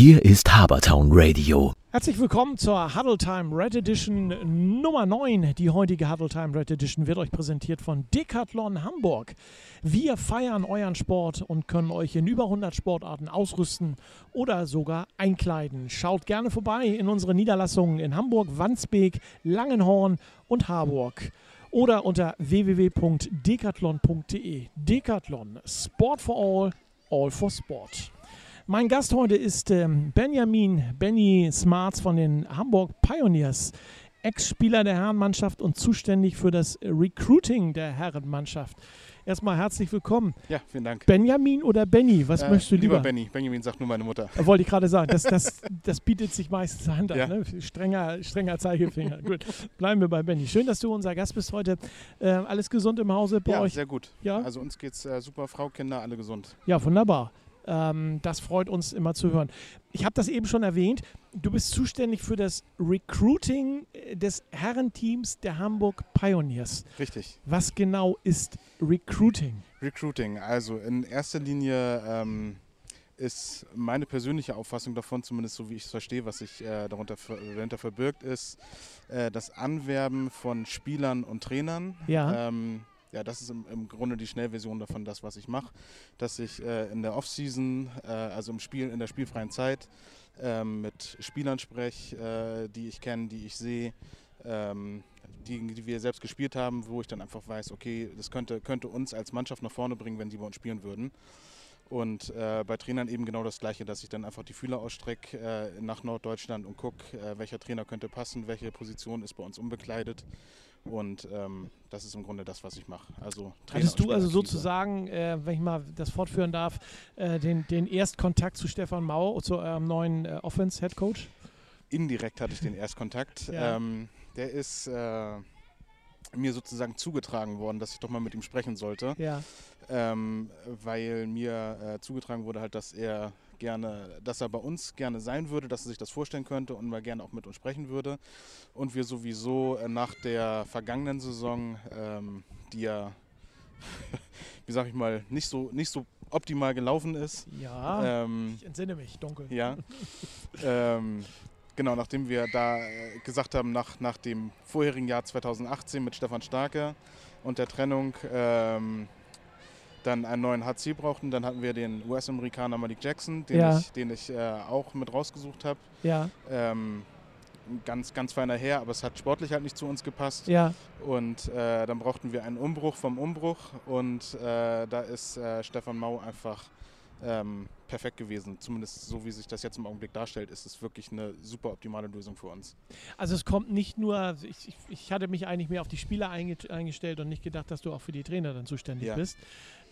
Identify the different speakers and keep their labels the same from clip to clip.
Speaker 1: Hier ist Habertown Radio.
Speaker 2: Herzlich willkommen zur Huddle Time Red Edition Nummer 9. Die heutige Huddle Time Red Edition wird euch präsentiert von Decathlon Hamburg. Wir feiern euren Sport und können euch in über 100 Sportarten ausrüsten oder sogar einkleiden. Schaut gerne vorbei in unsere Niederlassungen in Hamburg, Wandsbek, Langenhorn und Harburg oder unter www.decathlon.de. Decathlon, Sport for All, All for Sport. Mein Gast heute ist ähm, Benjamin Benny Smarts von den Hamburg Pioneers, Ex-Spieler der Herrenmannschaft und zuständig für das Recruiting der Herrenmannschaft. Erstmal herzlich willkommen.
Speaker 3: Ja, vielen Dank.
Speaker 2: Benjamin oder Benny, was
Speaker 3: Äh,
Speaker 2: möchtest du lieber?
Speaker 3: Lieber Benny. Benjamin sagt nur meine Mutter.
Speaker 2: Äh, Wollte ich gerade sagen, das, das, das bietet sich meistens an.
Speaker 3: Ja.
Speaker 2: Ne? Strenger, strenger Zeigefinger. Gut, bleiben wir bei Benny. Schön, dass du unser Gast bist heute. Äh, alles gesund im Hause bei
Speaker 3: Ja,
Speaker 2: euch?
Speaker 3: sehr gut.
Speaker 2: Ja?
Speaker 3: Also uns geht's äh, super, Frau, Kinder, alle gesund.
Speaker 2: Ja, wunderbar. Ähm, das freut uns immer zu hören. Ich habe das eben schon erwähnt. Du bist zuständig für das Recruiting äh, des Herrenteams der Hamburg Pioneers.
Speaker 3: Richtig.
Speaker 2: Was genau ist Recruiting?
Speaker 3: Recruiting. Also in erster Linie ähm, ist meine persönliche Auffassung davon, zumindest so wie ich es verstehe, was sich äh, darunter, dahinter verbirgt, ist äh, das Anwerben von Spielern und Trainern.
Speaker 2: Ja.
Speaker 3: Ähm, ja, das ist im, im Grunde die Schnellversion davon, das, was ich mache. Dass ich äh, in der Offseason, äh, also im Spiel, in der spielfreien Zeit, ähm, mit Spielern spreche, äh, die ich kenne, die ich sehe, ähm, die, die wir selbst gespielt haben, wo ich dann einfach weiß, okay, das könnte, könnte uns als Mannschaft nach vorne bringen, wenn die bei uns spielen würden. Und äh, bei Trainern eben genau das Gleiche, dass ich dann einfach die Fühler ausstrecke äh, nach Norddeutschland und gucke, äh, welcher Trainer könnte passen, welche Position ist bei uns unbekleidet. Und ähm, das ist im Grunde das, was ich mache. Also Trainer
Speaker 2: Hattest du also sozusagen, äh, wenn ich mal das fortführen darf, äh, den, den Erstkontakt zu Stefan Mau, zu eurem neuen äh, Offense-Head Coach?
Speaker 3: Indirekt hatte ich den Erstkontakt.
Speaker 2: Ja.
Speaker 3: ähm, der ist äh, mir sozusagen zugetragen worden, dass ich doch mal mit ihm sprechen sollte.
Speaker 2: Ja.
Speaker 3: ähm, weil mir äh, zugetragen wurde halt, dass er gerne, dass er bei uns gerne sein würde, dass er sich das vorstellen könnte und mal gerne auch mit uns sprechen würde. Und wir sowieso äh, nach der vergangenen Saison, ähm, die ja, wie sag ich mal, nicht so, nicht so optimal gelaufen ist.
Speaker 2: Ja.
Speaker 3: Ähm,
Speaker 2: ich entsinne mich, dunkel.
Speaker 3: ja. ähm, genau, nachdem wir da äh, gesagt haben, nach, nach dem vorherigen Jahr 2018 mit Stefan Starke und der Trennung ähm, dann einen neuen HC brauchten, dann hatten wir den US-Amerikaner Malik Jackson, den
Speaker 2: Ja.
Speaker 3: ich, den ich äh, auch mit rausgesucht habe.
Speaker 2: Ja,
Speaker 3: Ähm, ganz, ganz feiner Herr, aber es hat sportlich halt nicht zu uns gepasst.
Speaker 2: ja.
Speaker 3: Und äh, dann brauchten wir einen Umbruch vom Umbruch und äh, da ist äh, Stefan Mau einfach ähm, perfekt gewesen. Zumindest so wie sich das jetzt im Augenblick darstellt, ist es wirklich eine super optimale Lösung für uns.
Speaker 2: Also es kommt nicht nur, ich, ich, ich hatte mich eigentlich mehr auf die Spieler einge eingestellt und nicht gedacht, dass du auch für die Trainer dann zuständig
Speaker 3: Ja.
Speaker 2: bist.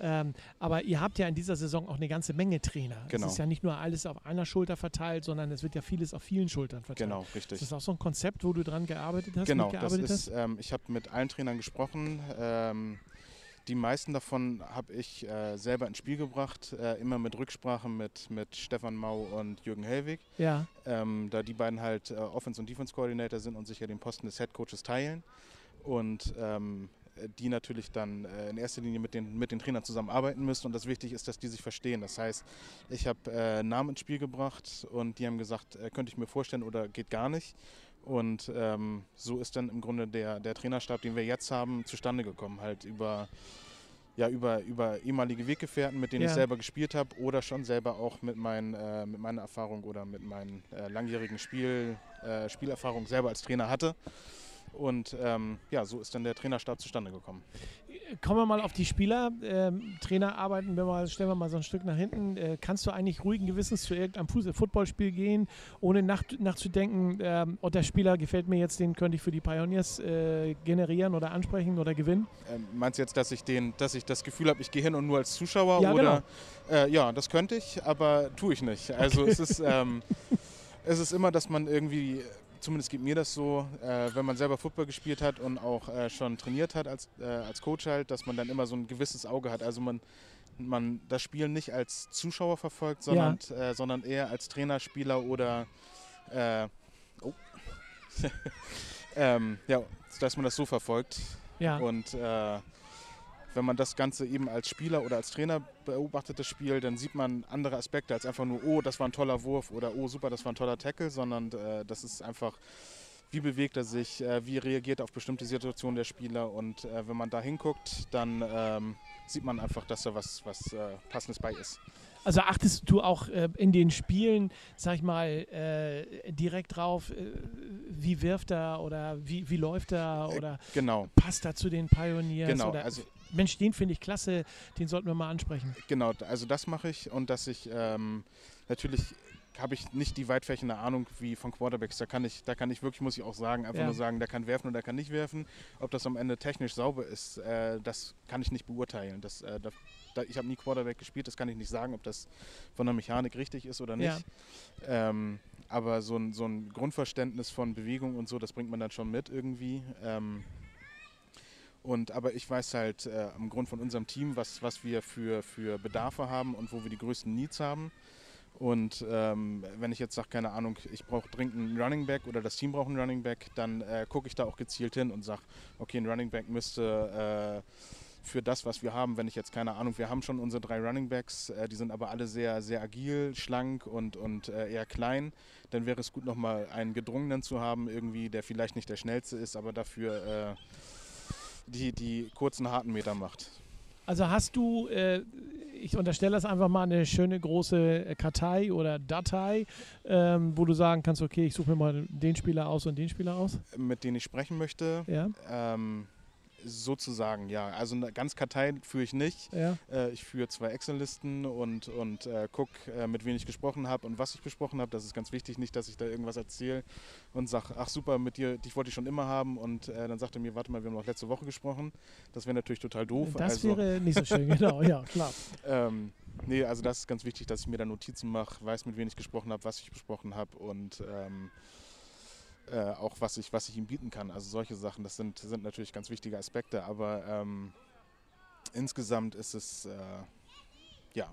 Speaker 2: Ähm, aber ihr habt ja in dieser Saison auch eine ganze Menge Trainer.
Speaker 3: Genau.
Speaker 2: Es ist ja nicht nur alles auf einer Schulter verteilt, sondern es wird ja vieles auf vielen Schultern verteilt.
Speaker 3: Genau,
Speaker 2: Ist
Speaker 3: richtig.
Speaker 2: das auch so ein Konzept, wo du dran gearbeitet hast,
Speaker 3: Genau, das ist, ähm, ich habe mit allen Trainern gesprochen. Ähm, die meisten davon habe ich äh, selber ins Spiel gebracht, äh, immer mit Rücksprache mit, mit Stefan Mau und Jürgen Hellwig.
Speaker 2: Ja,
Speaker 3: ähm, da die beiden halt äh, Offense- und Defense-Coordinator sind und sich ja den Posten des Head-Coaches teilen und ähm, die natürlich dann äh, in erster Linie mit den, mit den Trainern zusammenarbeiten müssen und das wichtig ist, dass die sich verstehen. Das heißt, ich habe äh, Namen ins Spiel gebracht und die haben gesagt, äh, könnte ich mir vorstellen oder geht gar nicht. Und ähm, so ist dann im Grunde der, der Trainerstab, den wir jetzt haben, zustande gekommen, halt über ja, über, über ehemalige Weggefährten, mit denen
Speaker 2: Ja.
Speaker 3: ich selber gespielt habe oder schon selber auch mit, meinen, äh, mit meiner Erfahrung oder mit meinen äh, langjährigen Spiel, äh, Spielerfahrung selber als Trainer hatte. Und ähm, ja, so ist dann der Trainerstab zustande gekommen.
Speaker 2: kommen wir mal auf die Spieler. Ähm, Trainer arbeiten wir mal, stellen wir mal so ein Stück nach hinten. Äh, kannst du eigentlich ruhigen Gewissens zu irgendeinem Fuß Footballspiel gehen, ohne nach, nachzudenken, ähm, oh, der Spieler gefällt mir jetzt, den könnte ich für die Pioneers äh, generieren oder ansprechen oder gewinnen?
Speaker 3: Ähm, meinst du jetzt, dass ich, den, dass ich das Gefühl habe, ich gehe hin und nur als Zuschauer?
Speaker 2: Ja,
Speaker 3: oder, äh, ja, das könnte ich, aber tue ich nicht. Also es, ist, ähm, es ist immer, dass man irgendwie, zumindest geht mir das so, äh, wenn man selber Football gespielt hat und auch äh, schon trainiert hat als, äh, als Coach halt, dass man dann immer so ein gewisses Auge hat. Also man, man das Spiel nicht als Zuschauer verfolgt, sondern, äh, sondern eher als Trainer, Spieler oder äh, oh. ähm, ja, dass man das so verfolgt.
Speaker 2: Ja.
Speaker 3: Und äh, wenn man das Ganze eben als Spieler oder als Trainer beobachtet, das Spiel, dann sieht man andere Aspekte als einfach nur, oh, das war ein toller Wurf oder oh, super, das war ein toller Tackle, sondern äh, das ist einfach, wie bewegt er sich, äh, wie reagiert er auf bestimmte Situationen der Spieler und äh, wenn man da hinguckt, dann ähm, sieht man einfach, dass da was, was äh, Passendes bei ist.
Speaker 2: Also achtest du auch äh, in den Spielen, sag ich mal, äh, direkt drauf, äh, wie wirft er oder wie, wie läuft er
Speaker 3: Äh,
Speaker 2: oder
Speaker 3: Genau,
Speaker 2: passt er zu den Pioneers?
Speaker 3: genau.
Speaker 2: Oder,
Speaker 3: Also
Speaker 2: Mensch, den finde ich klasse, den sollten wir mal ansprechen.
Speaker 3: Genau, also das mache ich und dass ich ähm, natürlich habe ich nicht die weitfächende Ahnung wie von Quarterbacks. Da kann ich, da kann ich wirklich, muss ich auch sagen, einfach
Speaker 2: Ja.
Speaker 3: nur sagen, der kann werfen oder der kann nicht werfen. Ob das am Ende technisch sauber ist, äh, das kann ich nicht beurteilen. Das, äh, da, da, ich habe nie Quarterback gespielt, das kann ich nicht sagen, ob das von der Mechanik richtig ist oder nicht. Ähm, aber so ein, so ein Grundverständnis von Bewegung und so, das bringt man dann schon mit irgendwie. Ähm, und aber ich weiß halt äh, am Grund von unserem Team, was, was wir für, für Bedarfe haben und wo wir die größten Needs haben. Und ähm, wenn ich jetzt sage, keine Ahnung, ich brauche dringend einen Running Back oder das Team braucht einen Running Back, dann äh, gucke ich da auch gezielt hin und sage, okay, ein Running Back müsste äh, für das, was wir haben, wenn ich jetzt keine Ahnung, wir haben schon unsere drei Running Backs, äh, die sind aber alle sehr, sehr agil, schlank und, und äh, eher klein, dann wäre es gut, nochmal einen gedrungenen zu haben, irgendwie, der vielleicht nicht der schnellste ist, aber dafür äh, die, die kurzen, harten Meter macht.
Speaker 2: Also hast du, äh, ich unterstelle das einfach mal, eine schöne große äh, Kartei oder Datei, ähm, wo du sagen kannst, okay, ich suche mir mal den Spieler aus und den Spieler aus.
Speaker 3: Mit denen ich sprechen möchte,
Speaker 2: Ja,
Speaker 3: ähm, sozusagen, ja. Also eine ganz Kartei führe ich nicht.
Speaker 2: ja.
Speaker 3: Äh, ich führe zwei Excel-Listen und, und äh, gucke, äh, mit wem ich gesprochen habe und was ich besprochen habe. Das ist ganz wichtig, nicht, dass ich da irgendwas erzähle und sage, ach super, mit dir, dich wollte ich schon immer haben. Und äh, dann sagt er mir, warte mal, wir haben noch letzte Woche gesprochen. Das wäre natürlich total doof.
Speaker 2: Das
Speaker 3: also,
Speaker 2: wäre nicht so schön, genau, ja, klar.
Speaker 3: ähm, nee, also das ist ganz wichtig, dass ich mir da Notizen mache, weiß, mit wem ich gesprochen habe, was ich besprochen habe und ähm, äh, auch was ich, was ich ihm bieten kann. Also solche Sachen, das sind, sind natürlich ganz wichtige Aspekte, aber ähm, insgesamt ist es äh, ja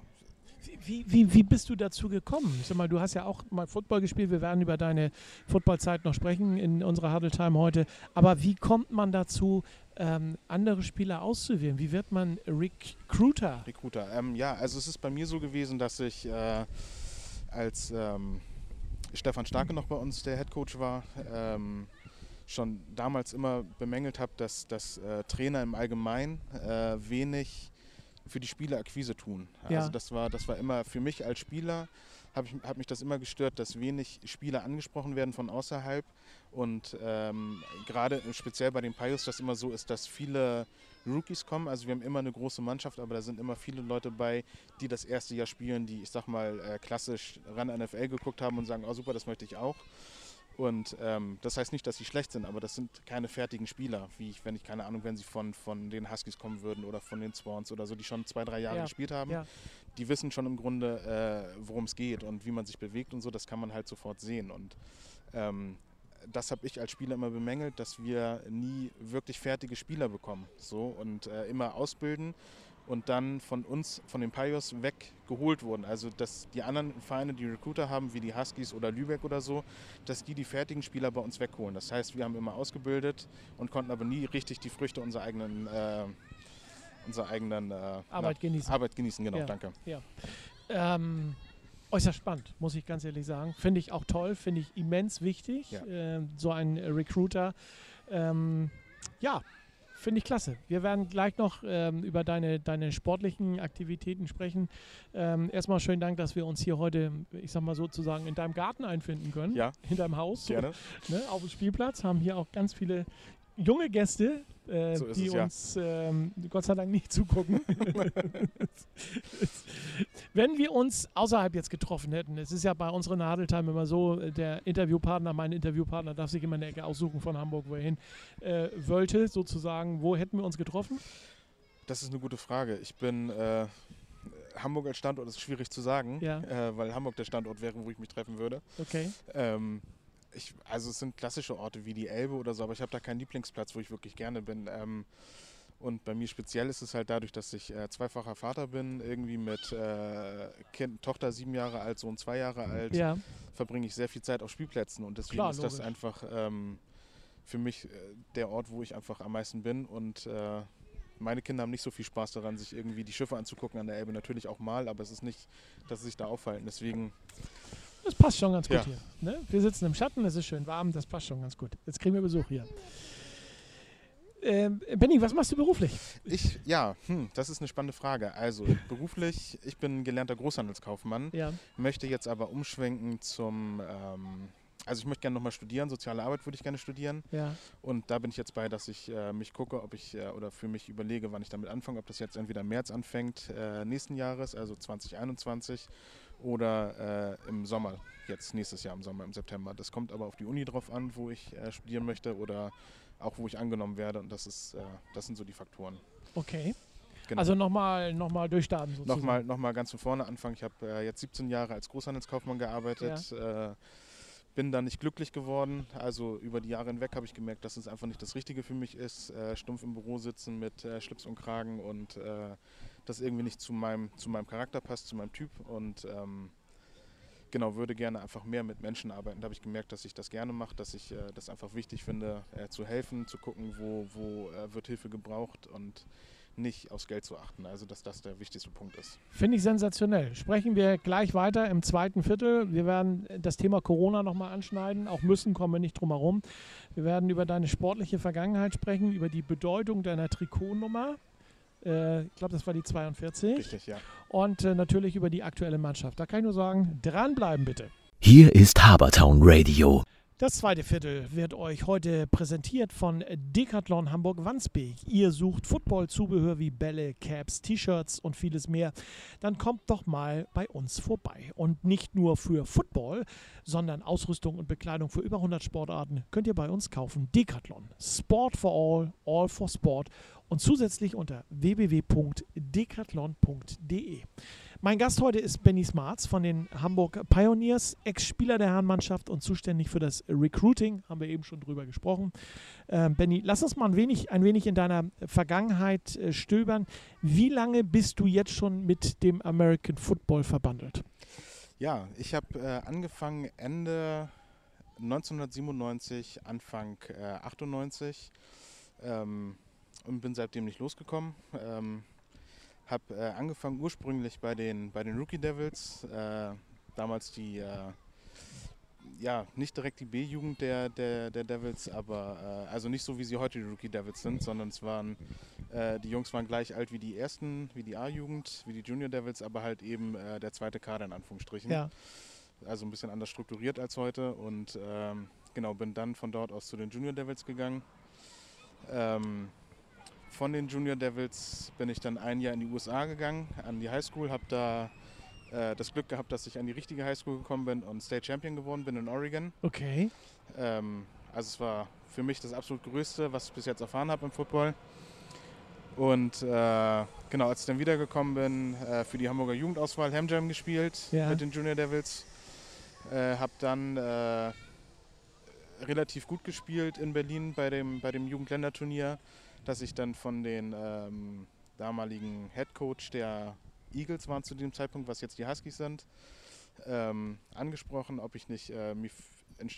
Speaker 2: Wie, wie, wie bist du dazu gekommen? Ich sag mal, du hast ja auch mal Football gespielt. Wir werden über deine Footballzeit noch sprechen in unserer Huddle Time heute. Aber wie kommt man dazu, ähm, andere Spieler auszuwählen? Wie wird man Recruiter?
Speaker 3: Recruiter. Ähm, ja, also es ist bei mir so gewesen, dass ich äh, als ähm, Stefan Starke noch bei uns der Head Coach war, ähm, schon damals immer bemängelt habe, dass, dass äh, Trainer im Allgemeinen äh, wenig für die Spielerakquise tun.
Speaker 2: Ja.
Speaker 3: Also das war, das war immer für mich als Spieler, habe hat mich das immer gestört, dass wenig Spieler angesprochen werden von außerhalb. Und ähm, gerade speziell bei den Pios das immer so ist, dass viele Rookies kommen. Also wir haben immer eine große Mannschaft, aber da sind immer viele Leute bei, die das erste Jahr spielen, die, ich sag mal, äh, klassisch ran NFL geguckt haben und sagen, oh super, das möchte ich auch. Und ähm, das heißt nicht, dass sie schlecht sind, aber das sind keine fertigen Spieler, wie ich, wenn ich keine Ahnung, wenn sie von, von den Huskies kommen würden oder von den Swans oder so, die schon zwei, drei Jahre
Speaker 2: Ja,
Speaker 3: gespielt haben.
Speaker 2: ja.
Speaker 3: Die wissen schon im Grunde, äh, worum es geht und wie man sich bewegt und so, das kann man halt sofort sehen. Und ähm, das habe ich als Spieler immer bemängelt, dass wir nie wirklich fertige Spieler bekommen. So und äh, immer ausbilden und dann von uns, von den Pios weggeholt wurden. Also dass die anderen Vereine, die Recruiter haben, wie die Huskies oder Lübeck oder so, dass die die fertigen Spieler bei uns wegholen. Das heißt, wir haben immer ausgebildet und konnten aber nie richtig die Früchte unserer eigenen, äh, unserer eigenen äh,
Speaker 2: Arbeit
Speaker 3: na,
Speaker 2: genießen.
Speaker 3: Arbeit genießen, genau,
Speaker 2: Ja.
Speaker 3: danke.
Speaker 2: Ähm, äußerst spannend, muss ich ganz ehrlich sagen. Finde ich auch toll, finde ich immens wichtig.
Speaker 3: Ja.
Speaker 2: Ähm, so ein äh, Recruiter. Ähm, ja, finde ich klasse. Wir werden gleich noch ähm, über deine, deine sportlichen Aktivitäten sprechen. Ähm, erstmal schönen Dank, dass wir uns hier heute, ich sag mal sozusagen, in deinem Garten einfinden können.
Speaker 3: Ja,
Speaker 2: In deinem Haus.
Speaker 3: gerne.
Speaker 2: ne, auf dem Spielplatz, haben hier auch ganz viele junge Gäste, äh,
Speaker 3: So
Speaker 2: die
Speaker 3: es, ja.
Speaker 2: uns ähm, Gott sei Dank nicht zugucken. Wenn wir uns außerhalb jetzt getroffen hätten, es ist ja bei unseren Nadeltime immer so, äh, der Interviewpartner, mein Interviewpartner darf sich immer eine Ecke aussuchen von Hamburg, wo er hin äh, wollte, sozusagen. Wo hätten wir uns getroffen?
Speaker 3: Das ist eine gute Frage. Ich bin äh, Hamburg als Standort ist schwierig zu sagen,
Speaker 2: Ja.
Speaker 3: äh, weil Hamburg der Standort wäre, wo ich mich treffen würde.
Speaker 2: Okay.
Speaker 3: Ähm, ich, also es sind klassische Orte wie die Elbe oder so, aber ich habe da keinen Lieblingsplatz, wo ich wirklich gerne bin. Ähm, und bei mir speziell ist es halt dadurch, dass ich äh, zweifacher Vater bin, irgendwie mit äh, kind, Tochter sieben Jahre alt, Sohn zwei Jahre alt,
Speaker 2: Ja,
Speaker 3: verbringe ich sehr viel Zeit auf Spielplätzen und deswegen
Speaker 2: Klar,
Speaker 3: ist das einfach ähm, für mich äh, der Ort, wo ich einfach am meisten bin und äh, meine Kinder haben nicht so viel Spaß daran, sich irgendwie die Schiffe anzugucken an der Elbe. Natürlich auch mal, aber es ist nicht, dass sie sich da aufhalten. Deswegen
Speaker 2: Das passt schon ganz gut
Speaker 3: Ja.
Speaker 2: hier. Ne? Wir sitzen im Schatten, es ist schön warm, das passt schon ganz gut. Jetzt kriegen wir Besuch hier. Ähm, Benny, was machst du beruflich?
Speaker 3: Ich, ja, hm, das ist eine spannende Frage. Also beruflich, ich bin gelernter Großhandelskaufmann,
Speaker 2: Ja.
Speaker 3: möchte jetzt aber umschwenken zum, ähm, also ich möchte gerne nochmal studieren, soziale Arbeit würde ich gerne studieren.
Speaker 2: Ja.
Speaker 3: Und da bin ich jetzt bei, dass ich äh, mich gucke, ob ich äh, oder für mich überlege, wann ich damit anfange, ob das jetzt entweder März anfängt äh, nächsten Jahres, also 2021, oder äh, im Sommer, jetzt nächstes Jahr im Sommer, im September. Das kommt aber auf die Uni drauf an, wo ich äh, studieren möchte oder auch wo ich angenommen werde. Und das ist, äh, das sind so die Faktoren.
Speaker 2: Okay.
Speaker 3: Genau.
Speaker 2: Also nochmal noch mal durchstarten sozusagen.
Speaker 3: Nochmal, nochmal ganz von vorne anfangen. Ich habe äh, jetzt 17 Jahre als Großhandelskaufmann gearbeitet. Äh, bin da nicht glücklich geworden. Also über die Jahre hinweg habe ich gemerkt, dass es einfach nicht das Richtige für mich ist. Äh, stumpf im Büro sitzen mit Schlips und Kragen und das irgendwie nicht zu meinem, zu meinem Charakter passt, zu meinem Typ. Und ähm, genau, würde gerne einfach mehr mit Menschen arbeiten. Da habe ich gemerkt, dass ich das gerne mache, dass ich äh, das einfach wichtig finde, äh, zu helfen, zu gucken, wo, wo äh, wird Hilfe gebraucht und nicht aufs Geld zu achten. Also dass das der wichtigste Punkt ist.
Speaker 2: Finde ich sensationell. Sprechen wir gleich weiter im zweiten Viertel. Wir werden das Thema Corona nochmal anschneiden. Auch müssen kommen wir nicht drum herum. Wir werden über deine sportliche Vergangenheit sprechen, über die Bedeutung deiner Trikotnummer. Äh, ich glaube, das war die 42.
Speaker 3: Richtig, ja.
Speaker 2: Und äh, natürlich über die aktuelle Mannschaft. Da kann ich nur sagen, dranbleiben bitte.
Speaker 1: Hier ist Habertown Radio.
Speaker 2: Das zweite Viertel wird euch heute präsentiert von Decathlon Hamburg-Wandsbek. Ihr sucht Football-Zubehör wie Bälle, Caps, T-Shirts und vieles mehr. Dann kommt doch mal bei uns vorbei. Und nicht nur für Football, sondern Ausrüstung und Bekleidung für über 100 Sportarten könnt ihr bei uns kaufen. Decathlon. Sport for all, all for sport. Und zusätzlich unter www.decathlon.de. Mein Gast heute ist Benny Smarts von den Hamburg Pioneers, Ex-Spieler der Herrenmannschaft und zuständig für das Recruiting, haben wir eben schon drüber gesprochen. Ähm, Benny, lass uns mal ein wenig, ein wenig in deiner Vergangenheit äh, stöbern. Wie lange bist du jetzt schon mit dem American Football verbandelt?
Speaker 3: Ja, ich habe äh, angefangen Ende 1997, Anfang äh, 98 ähm, und bin seitdem nicht losgekommen. Ähm, habe äh, angefangen ursprünglich bei den, bei den Rookie Devils, äh, damals die, äh, ja, nicht direkt die B-Jugend der, der, der Devils, aber äh, also nicht so wie sie heute die Rookie Devils sind, sondern es waren, äh, die Jungs waren gleich alt wie die ersten, wie die A-Jugend, wie die Junior Devils, aber halt eben der zweite Kader in Anführungsstrichen
Speaker 2: Ja,
Speaker 3: also ein bisschen anders strukturiert als heute und ähm, genau bin dann von dort aus zu den Junior Devils gegangen. Ähm, von den Junior Devils bin ich dann ein Jahr in die USA gegangen, an die High School, habe da äh, das Glück gehabt, dass ich an die richtige High School gekommen bin und State Champion geworden bin in Oregon.
Speaker 2: okay.
Speaker 3: Ähm, also es war für mich das absolut Größte, was ich bis jetzt erfahren habe im Football. Und äh, genau, als ich dann wiedergekommen bin, äh, für die Hamburger Jugendauswahl Hamjam gespielt
Speaker 2: Ja.
Speaker 3: mit den Junior Devils. Äh, habe dann äh, relativ gut gespielt in Berlin bei dem, bei dem Jugendländerturnier, dass ich dann von den ähm, damaligen Head Coach der Eagles waren zu dem Zeitpunkt, was jetzt die Huskies sind, ähm, angesprochen, ob ich nicht äh, mir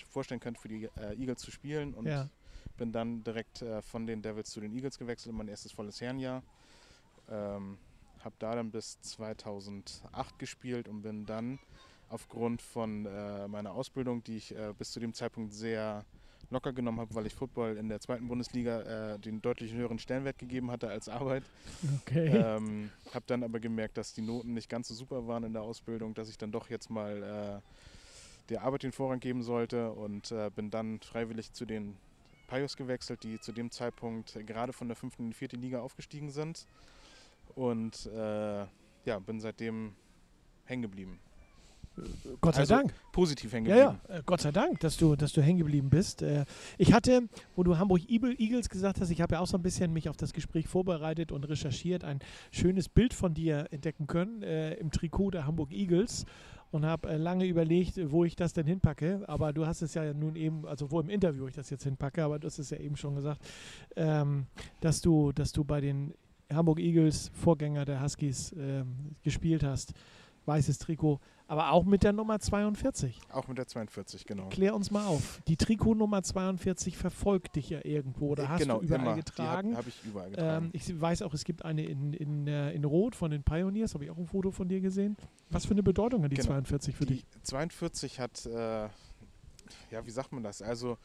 Speaker 3: vorstellen könnte, für die äh, Eagles zu spielen. Und
Speaker 2: Ja.
Speaker 3: bin dann direkt äh, von den Devils zu den Eagles gewechselt, in mein erstes volles Herrenjahr. Ähm, habe da dann bis 2008 gespielt und bin dann aufgrund von äh, meiner Ausbildung, die ich äh, bis zu dem Zeitpunkt sehr locker genommen habe, weil ich Football in der zweiten Bundesliga äh, den deutlich höheren Stellenwert gegeben hatte als Arbeit.
Speaker 2: Okay.
Speaker 3: Ähm, habe dann aber gemerkt, dass die Noten nicht ganz so super waren in der Ausbildung, dass ich dann doch jetzt mal äh, der Arbeit den Vorrang geben sollte und äh, bin dann freiwillig zu den Pios gewechselt, die zu dem Zeitpunkt gerade von der fünften in die vierte Liga aufgestiegen sind und äh, ja, bin seitdem hängen geblieben.
Speaker 2: Gott sei
Speaker 3: also,
Speaker 2: Dank.
Speaker 3: Positiv hängen
Speaker 2: Ja,
Speaker 3: geblieben.
Speaker 2: ja, äh, Gott sei Dank, dass du, dass du hängen geblieben bist. Äh, Ich hatte, wo du Hamburg Eagle- Eagles gesagt hast, ich habe ja auch so ein bisschen mich auf das Gespräch vorbereitet und recherchiert, ein schönes Bild von dir entdecken können äh, im Trikot der Hamburg Eagles und habe äh, lange überlegt, wo ich das denn hinpacke. Aber du hast es ja nun eben, also wo im Interview ich das jetzt hinpacke, aber du hast es ja eben schon gesagt, ähm, dass du, dass du bei den Hamburg Eagles, Vorgänger der Huskies, ähm, gespielt hast. Weißes Trikot. Aber auch mit der Nummer 42.
Speaker 3: Auch mit der 42, genau.
Speaker 2: Klär uns mal auf. Die Trikot Nummer 42 verfolgt dich ja irgendwo. Oder
Speaker 3: Äh,
Speaker 2: hast
Speaker 3: genau,
Speaker 2: du überall
Speaker 3: immer.
Speaker 2: getragen?
Speaker 3: Habe hab ich überall getragen.
Speaker 2: Ähm, ich weiß auch, es gibt eine in, in, äh, in Rot von den Pioneers. Habe ich auch ein Foto von dir gesehen. Was für eine Bedeutung hat die
Speaker 3: Genau.
Speaker 2: 42 für
Speaker 3: die
Speaker 2: dich?
Speaker 3: 42 hat, äh, ja, wie sagt man das? Also,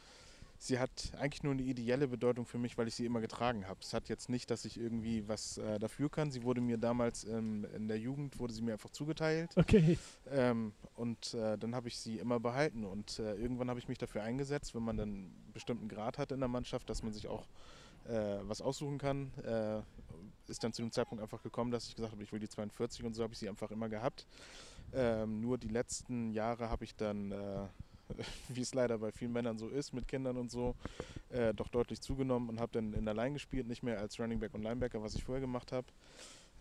Speaker 3: sie hat eigentlich nur eine ideelle Bedeutung für mich, weil ich sie immer getragen habe. Es hat jetzt nicht, dass ich irgendwie was äh, dafür kann. Sie wurde mir damals ähm, in der Jugend, wurde sie mir einfach zugeteilt.
Speaker 2: Okay.
Speaker 3: Ähm, und äh, dann habe ich sie immer behalten. Und äh, irgendwann habe ich mich dafür eingesetzt, wenn man dann einen bestimmten Grad hat in der Mannschaft, dass man sich auch äh, was aussuchen kann. Äh, ist dann zu dem Zeitpunkt einfach gekommen, dass ich gesagt habe, ich will die 42 und so habe ich sie einfach immer gehabt. Ähm, nur die letzten Jahre habe ich dann, äh, wie es leider bei vielen Männern so ist, mit Kindern und so, äh, doch deutlich zugenommen und habe dann in der Line gespielt, nicht mehr als Running Back und Linebacker, was ich vorher gemacht habe.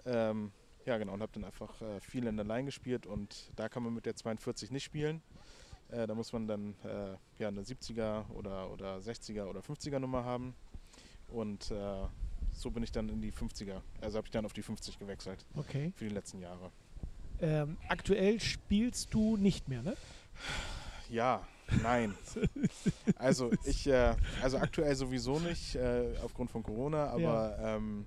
Speaker 3: Ähm, ja, genau, und habe dann einfach äh, viel in der Line gespielt und da kann man mit der 42 nicht spielen. Äh, da muss man dann äh, ja, eine 70er oder, oder 60er oder 50er Nummer haben. Und äh, so bin ich dann in die 50er, also habe ich dann auf die 50 gewechselt
Speaker 2: Okay.
Speaker 3: für die letzten Jahre.
Speaker 2: Ähm, aktuell spielst du nicht mehr, ne?
Speaker 3: Ja, nein. Also ich, äh, also aktuell sowieso nicht, äh, aufgrund von Corona, aber ähm,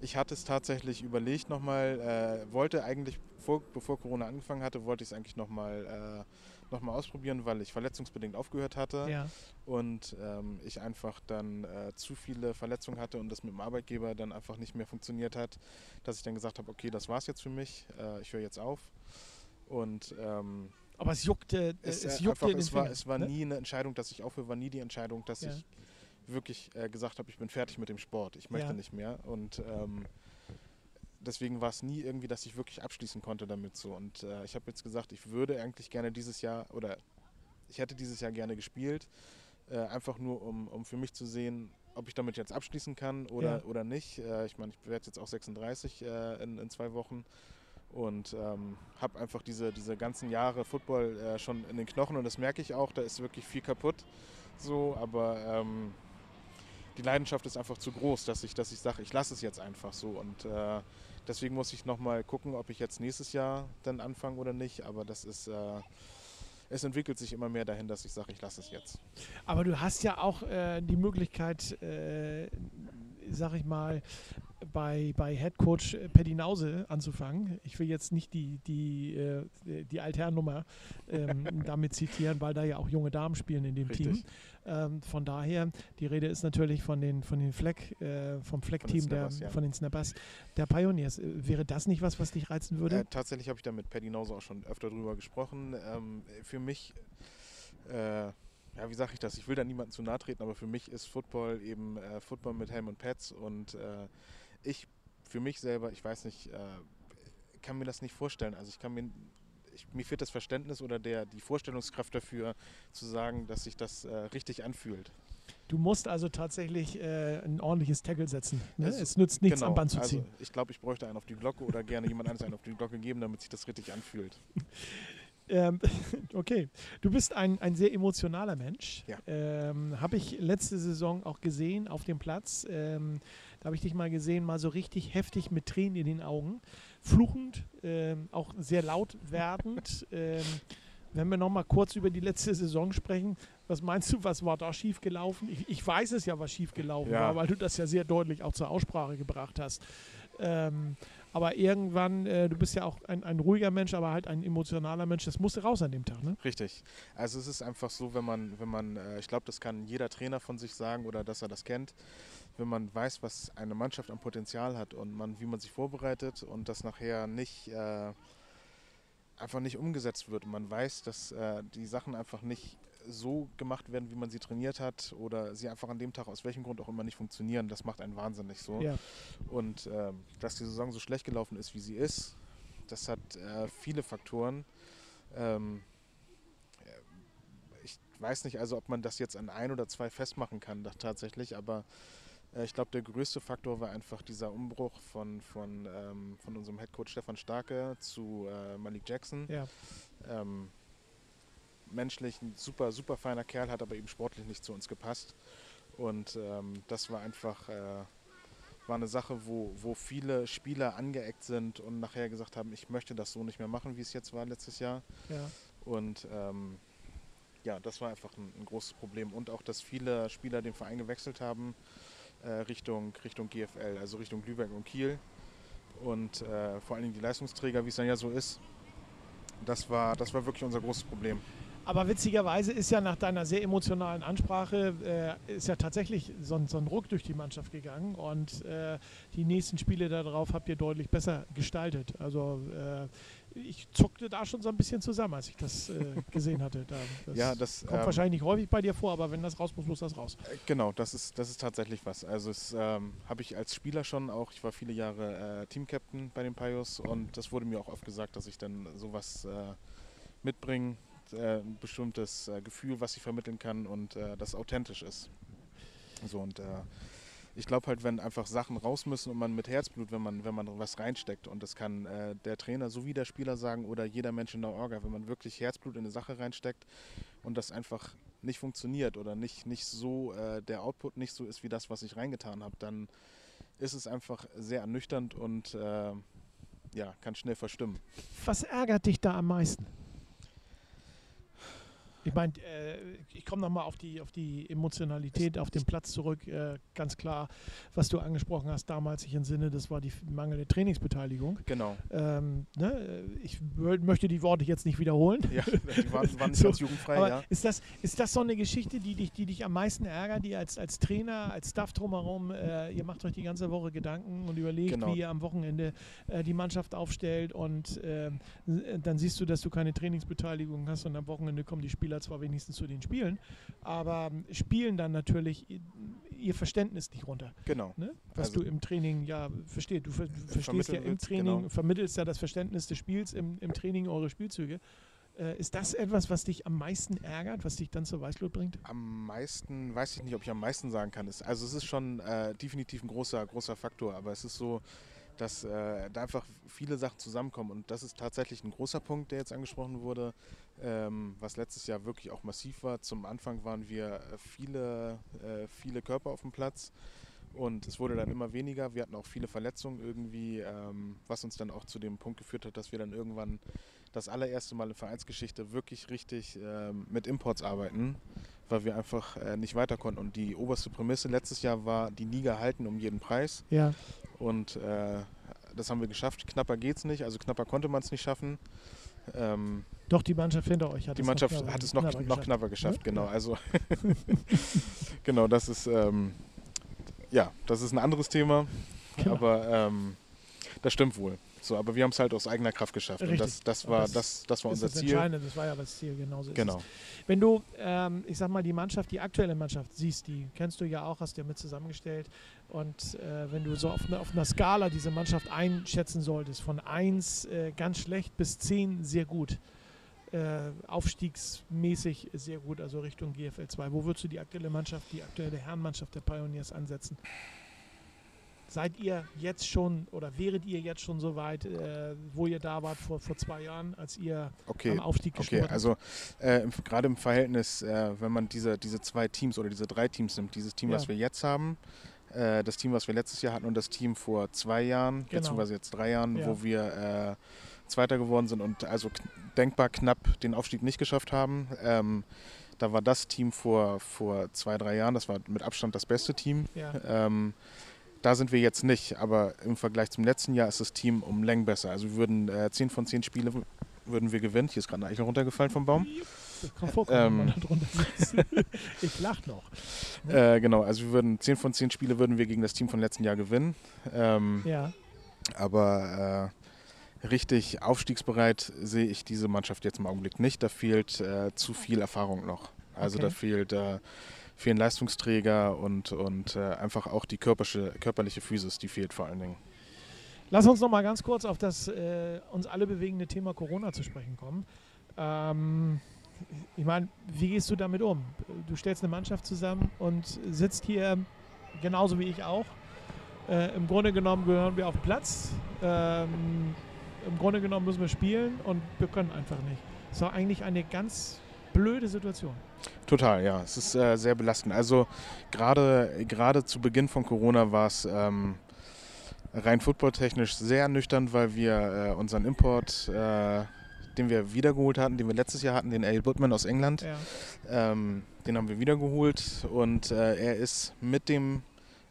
Speaker 3: ich hatte es tatsächlich überlegt nochmal, äh, wollte eigentlich, vor, bevor Corona angefangen hatte, wollte ich es eigentlich nochmal äh, noch mal ausprobieren, weil ich verletzungsbedingt aufgehört hatte
Speaker 2: Ja.
Speaker 3: und ähm, ich einfach dann äh, zu viele Verletzungen hatte und das mit dem Arbeitgeber dann einfach nicht mehr funktioniert hat, dass ich dann gesagt habe, okay, das war's jetzt für mich, äh, ich höre jetzt auf. Und ähm,
Speaker 2: Aber es juckte, äh,
Speaker 3: es,
Speaker 2: es juckte
Speaker 3: einfach,
Speaker 2: in den
Speaker 3: es war,
Speaker 2: Fingern,
Speaker 3: es war
Speaker 2: ne?
Speaker 3: nie eine Entscheidung, dass ich aufhöre, war nie die Entscheidung, dass
Speaker 2: Ja.
Speaker 3: ich wirklich äh, gesagt habe, ich bin fertig mit dem Sport, ich möchte
Speaker 2: Ja.
Speaker 3: nicht mehr. Und ähm, deswegen war es nie irgendwie, dass ich wirklich abschließen konnte damit so. Und äh, ich habe jetzt gesagt, ich würde eigentlich gerne dieses Jahr oder ich hätte dieses Jahr gerne gespielt, äh, einfach nur um, um für mich zu sehen, ob ich damit jetzt abschließen kann oder,
Speaker 2: Ja.
Speaker 3: oder nicht. Äh, ich meine, ich werde jetzt auch 36 äh, in, in zwei Wochen und ähm, habe einfach diese, diese ganzen Jahre Football äh, schon in den Knochen und das merke ich auch, da ist wirklich viel kaputt. So, aber ähm, die Leidenschaft ist einfach zu groß, dass ich, dass ich sage, ich lasse es jetzt einfach so. Und äh, deswegen muss ich nochmal gucken, ob ich jetzt nächstes Jahr dann anfange oder nicht. Aber das ist, äh, es entwickelt sich immer mehr dahin, dass ich sage, ich lasse es jetzt.
Speaker 2: Aber du hast ja auch äh, die Möglichkeit, äh, sag ich mal, bei, bei Head Coach äh, Pedinause anzufangen. Ich will jetzt nicht die, die, äh, die Altherrennummer ähm, damit zitieren, weil da ja auch junge Damen spielen in dem
Speaker 3: Richtig.
Speaker 2: Team. Ähm, von daher, die Rede ist natürlich von den, von den Fleck, äh, vom Fleck-Team, der,
Speaker 3: ja.
Speaker 2: von den Snappers, der Pioneers. Äh, wäre das nicht was, was dich reizen würde?
Speaker 3: Äh, tatsächlich habe ich da mit Paddy Nause auch schon öfter drüber gesprochen. Ähm, für mich, äh, ja, wie sage ich das? Ich will da niemandem zu nahe treten, aber für mich ist Football eben äh, Football mit Helm und Pads und äh, ich, für mich selber, ich weiß nicht, äh, kann mir das nicht vorstellen. Also ich kann mir, ich, mir fehlt das Verständnis oder der, die Vorstellungskraft dafür, zu sagen, dass sich das äh, richtig anfühlt.
Speaker 2: Du musst also tatsächlich äh, ein ordentliches Tackle setzen. Ne?
Speaker 3: Also,
Speaker 2: es nützt nichts am Band zu
Speaker 3: also
Speaker 2: ziehen.
Speaker 3: ich glaube, ich bräuchte einen auf die Glocke oder gerne jemand anderes einen auf die Glocke geben, damit sich das richtig anfühlt.
Speaker 2: Ähm, okay, du bist ein, ein sehr emotionaler Mensch.
Speaker 3: Ja.
Speaker 2: Ähm, habe ich letzte Saison auch gesehen auf dem Platz. Ähm, da habe ich dich mal gesehen, mal so richtig heftig mit Tränen in den Augen, fluchend, ähm, auch sehr laut werdend. ähm, wenn wir noch mal kurz über die letzte Saison sprechen, was meinst du, was war da schiefgelaufen? Ich, ich weiß es ja, was schiefgelaufen
Speaker 3: Ja.
Speaker 2: war, weil du das ja sehr deutlich auch zur Aussprache gebracht hast. Ähm, aber irgendwann, äh, du bist ja auch ein, ein ruhiger Mensch, aber halt ein emotionaler Mensch. Das musste raus an dem Tag, ne?
Speaker 3: Richtig. Also es ist einfach so, wenn man, wenn man, äh, ich glaube, das kann jeder Trainer von sich sagen oder dass er das kennt, wenn man weiß, was eine Mannschaft an Potenzial hat und man, wie man sich vorbereitet und das nachher nicht äh, einfach nicht umgesetzt wird man weiß, dass äh, die Sachen einfach nicht so gemacht werden, wie man sie trainiert hat oder sie einfach an dem Tag aus welchem Grund auch immer nicht funktionieren, das macht einen wahnsinnig so.
Speaker 2: Ja.
Speaker 3: Und ähm, dass die Saison so schlecht gelaufen ist, wie sie ist, das hat äh, viele Faktoren. Ähm, äh, ich weiß nicht also, ob man das jetzt an ein oder zwei festmachen kann, da tatsächlich, aber äh, ich glaube, der größte Faktor war einfach dieser Umbruch von, von, ähm, von unserem Headcoach Stefan Starke zu äh, Malik Jackson.
Speaker 2: Ja.
Speaker 3: Ähm, menschlich ein super, super feiner Kerl, hat aber eben sportlich nicht zu uns gepasst. Und ähm, das war einfach, äh, war eine Sache, wo, wo viele Spieler angeeckt sind und nachher gesagt haben, ich möchte das so nicht mehr machen, wie es jetzt war letztes Jahr.
Speaker 2: Ja.
Speaker 3: Und ähm, ja, das war einfach ein, ein, großes Problem. Und auch, dass viele Spieler den Verein gewechselt haben äh, Richtung, Richtung GFL, also Richtung Lübeck und Kiel. Und äh, vor allen Dingen die Leistungsträger, wie es dann ja so ist. Das war, das war wirklich unser großes Problem.
Speaker 2: Aber witzigerweise ist ja nach deiner sehr emotionalen Ansprache äh, ist ja tatsächlich so, so, ein Ruck durch die Mannschaft gegangen und äh, die nächsten Spiele darauf habt ihr deutlich besser gestaltet. Also äh, ich zuckte da schon so ein bisschen zusammen, als ich das äh, gesehen hatte. Da, das,
Speaker 3: ja, das
Speaker 2: kommt
Speaker 3: ähm,
Speaker 2: wahrscheinlich nicht häufig bei dir vor, aber wenn das raus muss, muss das raus.
Speaker 3: Äh, genau, das ist, das ist tatsächlich was. Also es ähm, habe ich als Spieler schon auch, ich war viele Jahre äh, Teamcaptain bei den Payos und das wurde mir auch oft gesagt, dass ich dann sowas mitbringe, äh, ein bestimmtes äh, Gefühl, was ich vermitteln kann und das authentisch ist. So und ich glaube halt, wenn einfach Sachen raus müssen und man mit Herzblut, wenn man, wenn man was reinsteckt und das kann äh, der Trainer sowie der Spieler sagen oder jeder Mensch in der Orga, wenn man wirklich Herzblut in eine Sache reinsteckt und das einfach nicht funktioniert oder nicht, nicht so, äh, der Output nicht so ist wie das, was ich reingetan habe, dann ist es einfach sehr ernüchternd und äh, ja, kann schnell verstimmen.
Speaker 2: Was ärgert dich da am meisten? Ich meine, äh, ich komme nochmal auf die, auf die Emotionalität auf dem Platz zurück. Äh, ganz klar, was du angesprochen hast damals, ich entsinne, das war die mangelnde Trainingsbeteiligung.
Speaker 3: Genau.
Speaker 2: Ähm, ne? Ich möchte die Worte jetzt nicht wiederholen.
Speaker 3: Ja, die waren, waren nicht so, ganz jugendfrei,
Speaker 2: aber
Speaker 3: ja.
Speaker 2: Ist das, ist das so eine Geschichte, die dich, die dich am meisten ärgert, die als, als Trainer, als Staff drumherum, äh, ihr macht euch die ganze Woche Gedanken und überlegt, genau. wie ihr am Wochenende äh, die Mannschaft aufstellt und ähm, dann siehst du, dass du keine Trainingsbeteiligung hast und am Wochenende kommen die Spieler zwar wenigstens zu den Spielen, aber spielen dann natürlich ihr Verständnis nicht runter.
Speaker 3: Genau.
Speaker 2: Ne? Was also du im Training ja verstehst. Du, ver du verstehst ja im Training, genau. vermittelst ja das Verständnis des Spiels im, im Training eure Spielzüge. Äh, ist das etwas, was dich am meisten ärgert, was dich dann zur Weißglut bringt?
Speaker 3: Am meisten, weiß ich nicht, ob ich am meisten sagen kann. also es ist schon äh, definitiv ein großer, großer Faktor, aber es ist so, dass äh, da einfach viele Sachen zusammenkommen. Und das ist tatsächlich ein großer Punkt, der jetzt angesprochen wurde, ähm, was letztes Jahr wirklich auch massiv war. Zum Anfang waren wir äh, viele, äh, viele Körper auf dem Platz und es wurde dann immer weniger. Wir hatten auch viele Verletzungen irgendwie, ähm, was uns dann auch zu dem Punkt geführt hat, dass wir dann irgendwann das allererste Mal in Vereinsgeschichte wirklich richtig ähm, mit Imports arbeiten, weil wir einfach äh, nicht weiter konnten. Und die oberste Prämisse letztes Jahr war, die Liga halten um jeden Preis.
Speaker 2: Ja.
Speaker 3: Und äh, das haben wir geschafft. Knapper geht es nicht, also knapper konnte man es nicht schaffen.
Speaker 2: Ähm, Doch, die Mannschaft hinter euch hat
Speaker 3: die
Speaker 2: es
Speaker 3: Mannschaft
Speaker 2: noch knapper,
Speaker 3: hat es noch,
Speaker 2: knapper
Speaker 3: noch
Speaker 2: geschafft.
Speaker 3: knapper geschafft,
Speaker 2: ja?
Speaker 3: genau. Also genau, das ist ähm, ja, das ist ein anderes Thema,
Speaker 2: Genau.
Speaker 3: aber ähm, das stimmt wohl. So, aber wir haben es halt aus eigener Kraft geschafft. Und
Speaker 2: Richtig.
Speaker 3: das, das
Speaker 2: Aber
Speaker 3: war,
Speaker 2: das
Speaker 3: das, das war unser
Speaker 2: das
Speaker 3: Ziel.
Speaker 2: Entscheidende, das war ja das Ziel, genauso
Speaker 3: Genau.
Speaker 2: Wenn du, ähm, ich sag mal, die Mannschaft, die aktuelle Mannschaft siehst, die kennst du ja auch, hast du ja mit zusammengestellt. Und äh, wenn du so auf, ne, auf einer Skala diese Mannschaft einschätzen solltest, von 1 äh, ganz schlecht bis 10 sehr gut, äh, aufstiegsmäßig sehr gut, also Richtung GFL 2, wo würdest du die aktuelle Mannschaft, die aktuelle Herrenmannschaft der Pioneers ansetzen? Seid ihr jetzt schon oder wäret ihr jetzt schon so weit, äh, wo ihr da wart vor, vor zwei Jahren, als ihr
Speaker 3: Okay,
Speaker 2: am Aufstieg
Speaker 3: okay.
Speaker 2: geschnuppert habt?
Speaker 3: Also äh, gerade im Verhältnis, äh, wenn man diese, diese zwei Teams oder diese drei Teams nimmt, dieses Team,
Speaker 2: Ja.
Speaker 3: was wir jetzt haben, äh, das Team, was wir letztes Jahr hatten und das Team vor zwei Jahren,
Speaker 2: Genau.
Speaker 3: beziehungsweise jetzt drei Jahren,
Speaker 2: Ja.
Speaker 3: wo wir äh, Zweiter geworden sind und also denkbar knapp den Aufstieg nicht geschafft haben. Ähm, da war das Team vor, vor zwei, drei Jahren, das war mit Abstand das beste Team.
Speaker 2: Ja.
Speaker 3: Ähm, da sind wir jetzt nicht, aber im Vergleich zum letzten Jahr ist das Team um Längen besser. Also wir würden äh, 10 von 10 Spiele würden wir gewinnen. Hier ist gerade eine Eichel runtergefallen vom Baum.
Speaker 2: Das kann vorkommen,
Speaker 3: Ähm.
Speaker 2: wenn man da drunter sitzt. ich lach noch.
Speaker 3: Äh, genau, also wir würden 10 von 10 Spiele würden wir gegen das Team von letzten Jahr gewinnen. Ähm,
Speaker 2: Ja,
Speaker 3: Aber äh, richtig aufstiegsbereit sehe ich diese Mannschaft jetzt im Augenblick nicht. Da fehlt äh, zu viel Erfahrung noch. Also
Speaker 2: Okay.
Speaker 3: da fehlt fehlen Leistungsträger und, und äh, einfach auch die körperliche, körperliche Physis, die fehlt vor allen Dingen.
Speaker 2: lass uns noch mal ganz kurz auf das äh, uns alle bewegende Thema Corona zu sprechen kommen. Ähm, ich meine, wie gehst du damit um? Du stellst eine Mannschaft zusammen und sitzt hier genauso wie ich auch. Äh, Im Grunde genommen gehören wir auf Platz. Ähm, Im Grunde genommen müssen wir spielen und wir können einfach nicht. Das war eigentlich eine ganz blöde Situation.
Speaker 3: Total, ja. Es ist äh, sehr belastend. Also gerade zu Beginn von Corona war es ähm, rein footballtechnisch sehr nüchtern, weil wir äh, unseren Import, äh, den wir wiedergeholt hatten, den wir letztes Jahr hatten, den Ale Budman aus England,
Speaker 2: Ja.
Speaker 3: ähm, den haben wir wiedergeholt und äh, er ist mit dem,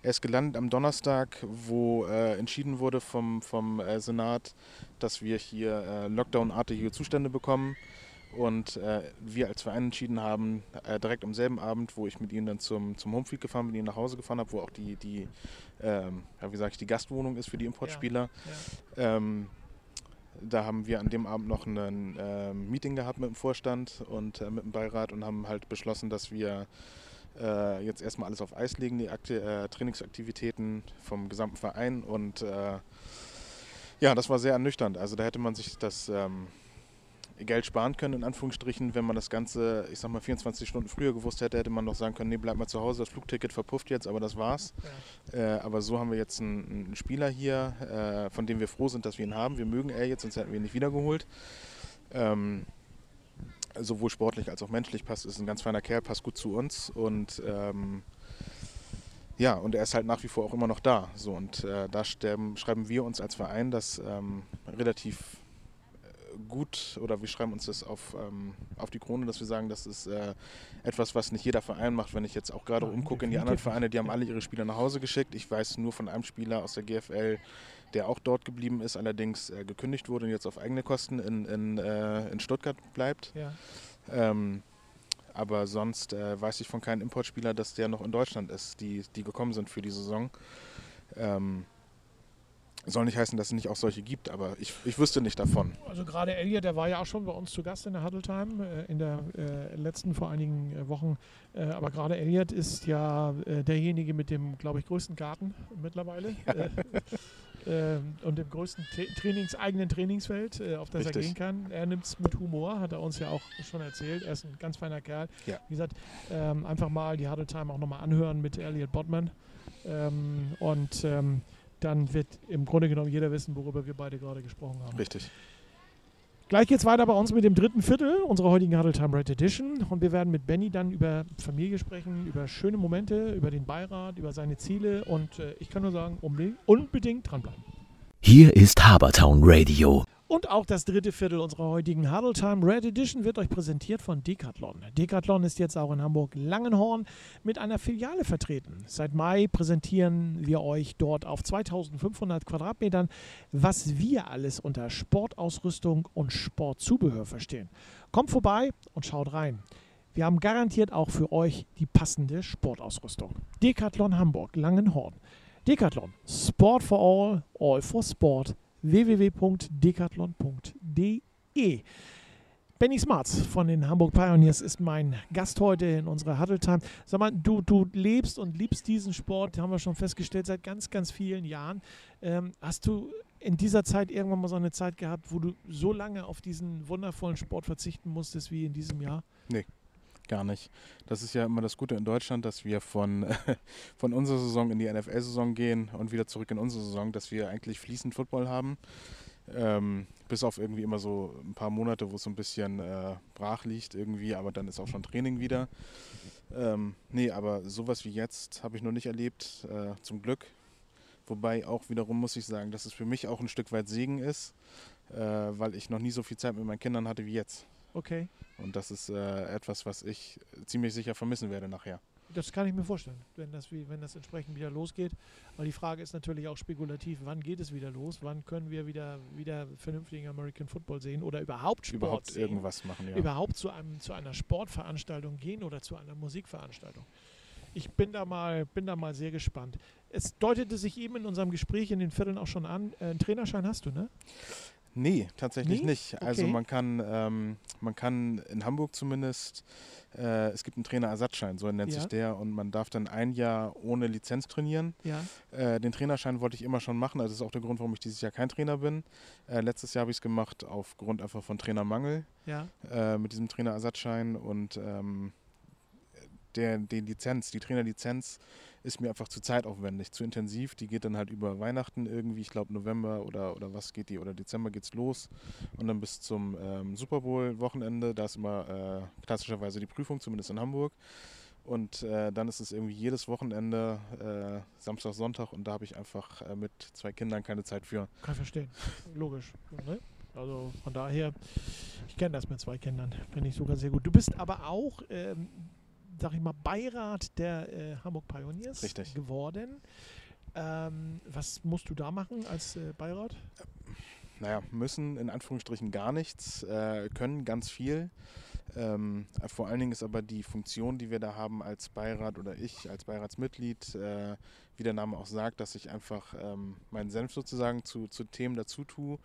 Speaker 3: er ist gelandet am Donnerstag, wo äh, entschieden wurde vom, vom äh, Senat, dass wir hier äh, Lockdown-artige Zustände bekommen. Und äh, wir als Verein entschieden haben, äh, direkt am selben Abend, wo ich mit ihnen dann zum, zum Homefield gefahren bin, mit ihnen nach Hause gefahren habe, wo auch die, die ähm, ja, wie sage ich, die Gastwohnung ist für die Importspieler. Ähm, da haben wir an dem Abend noch ein ähm, Meeting gehabt mit dem Vorstand und äh, mit dem Beirat und haben halt beschlossen, dass wir äh, jetzt erstmal alles auf Eis legen, die Akti äh, Trainingsaktivitäten vom gesamten Verein. Und äh, ja, das war sehr ernüchternd. Also da hätte man sich das ähm, Geld sparen können, in Anführungsstrichen, wenn man das Ganze, ich sag mal, 24 Stunden früher gewusst hätte, hätte man noch sagen können, nee, bleib mal zu Hause, das Flugticket verpufft jetzt, aber das war's.
Speaker 2: Ja.
Speaker 3: Äh, aber so haben wir jetzt einen, einen Spieler hier, äh, von dem wir froh sind, dass wir ihn haben. Wir mögen er jetzt, sonst hätten wir ihn nicht wiedergeholt. Ähm, sowohl sportlich als auch menschlich passt, ist ein ganz feiner Kerl, passt gut zu uns und ähm, ja, und er ist halt nach wie vor auch immer noch da. So, und äh, da sterben, schreiben wir uns als Verein das ähm, relativ gut oder wir schreiben uns das auf, ähm, auf die Krone, dass wir sagen, das ist äh, etwas, was nicht jeder Verein macht. Wenn ich jetzt auch gerade umgucke in die anderen Vereine, die haben alle ihre Spieler nach Hause geschickt. Ich weiß nur von einem Spieler aus der GFL, der auch dort geblieben ist, allerdings äh, gekündigt wurde und jetzt auf eigene Kosten in, in, äh, in Stuttgart bleibt.
Speaker 2: Ja.
Speaker 3: Ähm, aber sonst äh, weiß ich von keinem Importspieler, dass der noch in Deutschland ist, die, die gekommen sind für die Saison. Ähm, soll nicht heißen, dass es nicht auch solche gibt, aber ich, ich wüsste nicht davon.
Speaker 2: Also gerade Elliot, der war ja auch schon bei uns zu Gast in der Huddle Time äh, in der äh, letzten vor einigen äh, Wochen. Äh, aber gerade Elliot ist ja äh, derjenige mit dem, glaube ich, größten Garten mittlerweile. Äh, äh, und dem größten Tra Trainings, eigenen Trainingsfeld, auf das er
Speaker 3: Richtig.
Speaker 2: gehen kann. Er nimmt es mit Humor, hat er uns ja auch schon erzählt. Er ist ein ganz feiner Kerl.
Speaker 3: Ja.
Speaker 2: Wie gesagt, ähm, einfach mal die Huddle Time auch nochmal anhören mit Elliot Bodman. Ähm, und ähm, dann wird im Grunde genommen jeder wissen, worüber wir beide gerade gesprochen haben.
Speaker 3: Richtig.
Speaker 2: Gleich geht's weiter bei uns mit dem dritten Viertel unserer heutigen Huddle Time Red Edition. Und wir werden mit Benny dann über Familie sprechen, über schöne Momente, über den Beirat, über seine Ziele. Und äh, ich kann nur sagen, unbedingt, unbedingt dranbleiben.
Speaker 1: Hier ist Habertown Radio.
Speaker 2: Und auch das dritte Viertel unserer heutigen Huddle Time Red Edition wird euch präsentiert von Decathlon. Decathlon ist jetzt auch in Hamburg-Langenhorn mit einer Filiale vertreten. Seit Mai präsentieren wir euch dort auf 2500 Quadratmetern, was wir alles unter Sportausrüstung und Sportzubehör verstehen. Kommt vorbei und schaut rein. Wir haben garantiert auch für euch die passende Sportausrüstung. Decathlon Hamburg, Langenhorn. Decathlon, Sport for all, all for sport www.decathlon.de. Benny Smarts von den Hamburg Pioneers ist mein Gast heute in unserer Huddle Time. Sag mal, du, du lebst und liebst diesen Sport, haben wir schon festgestellt, seit ganz, ganz vielen Jahren. Ähm, hast du in dieser Zeit irgendwann mal so eine Zeit gehabt, wo du so lange auf diesen wundervollen Sport verzichten musstest wie in diesem Jahr?
Speaker 3: Gar nicht. Das ist ja immer das Gute in Deutschland, dass wir von, von unserer Saison in die NFL-Saison gehen und wieder zurück in unsere Saison, dass wir eigentlich fließend Football haben. Ähm, bis auf irgendwie immer so ein paar Monate, wo es so ein bisschen äh, brach liegt irgendwie, aber dann ist auch schon Training wieder. Ähm, nee, aber sowas wie jetzt habe ich noch nicht erlebt, äh, zum Glück. Wobei auch wiederum muss ich sagen, dass es für mich auch ein Stück weit Segen ist, äh, weil ich noch nie so viel Zeit mit meinen Kindern hatte wie jetzt.
Speaker 2: Okay,
Speaker 3: Und das ist äh, etwas, was ich ziemlich sicher vermissen werde nachher.
Speaker 2: das kann ich mir vorstellen, wenn das, wie, wenn das entsprechend wieder losgeht. Aber die Frage ist natürlich auch spekulativ, wann geht es wieder los? Wann können wir wieder, wieder vernünftigen American Football sehen oder überhaupt Sport
Speaker 3: Überhaupt
Speaker 2: sehen?
Speaker 3: irgendwas machen, ja.
Speaker 2: überhaupt zu, einem, zu einer Sportveranstaltung gehen oder zu einer Musikveranstaltung. Ich bin da mal, bin da mal sehr gespannt. Es deutete sich eben in unserem Gespräch in den Vierteln auch schon an, äh, einen Trainerschein hast du, ne?
Speaker 3: Nee, tatsächlich
Speaker 2: Nee?
Speaker 3: nicht. Also
Speaker 2: Okay.
Speaker 3: man kann, ähm, man kann in Hamburg zumindest, äh, es gibt einen Trainerersatzschein, so nennt
Speaker 2: Ja.
Speaker 3: sich der, und man darf dann ein Jahr ohne Lizenz trainieren.
Speaker 2: Ja.
Speaker 3: Äh, den Trainerschein wollte ich immer schon machen, also das ist auch der Grund, warum ich dieses Jahr kein Trainer bin. Äh, letztes Jahr habe ich es gemacht aufgrund einfach von Trainermangel
Speaker 2: Ja.
Speaker 3: äh, mit diesem Trainerersatzschein und ähm, der, die Lizenz, die Trainerlizenz ist mir einfach zu zeitaufwendig, zu intensiv. Die geht dann halt über Weihnachten irgendwie, ich glaube November oder, oder was geht die, oder Dezember geht's los und dann bis zum ähm, Super Bowl-Wochenende, da ist immer äh, klassischerweise die Prüfung, zumindest in Hamburg. Und äh, dann ist es irgendwie jedes Wochenende, äh, Samstag, Sonntag und da habe ich einfach äh, mit zwei Kindern keine Zeit für.
Speaker 2: Kann ich verstehen. Logisch. Ne? Also von daher, ich kenne das mit zwei Kindern. Finde ich sogar sehr gut. Du bist aber auch, ähm, sag ich mal, Beirat der äh, Hamburg Pioneers
Speaker 3: Richtig.
Speaker 2: geworden. Ähm, was musst du da machen als äh, Beirat?
Speaker 3: Naja, müssen in Anführungsstrichen gar nichts, äh, können ganz viel. Ähm, vor allen Dingen ist aber die Funktion, die wir da haben als Beirat oder ich als Beiratsmitglied, äh, wie der Name auch sagt, dass ich einfach ähm, meinen Senf sozusagen zu, zu Themen dazu tue.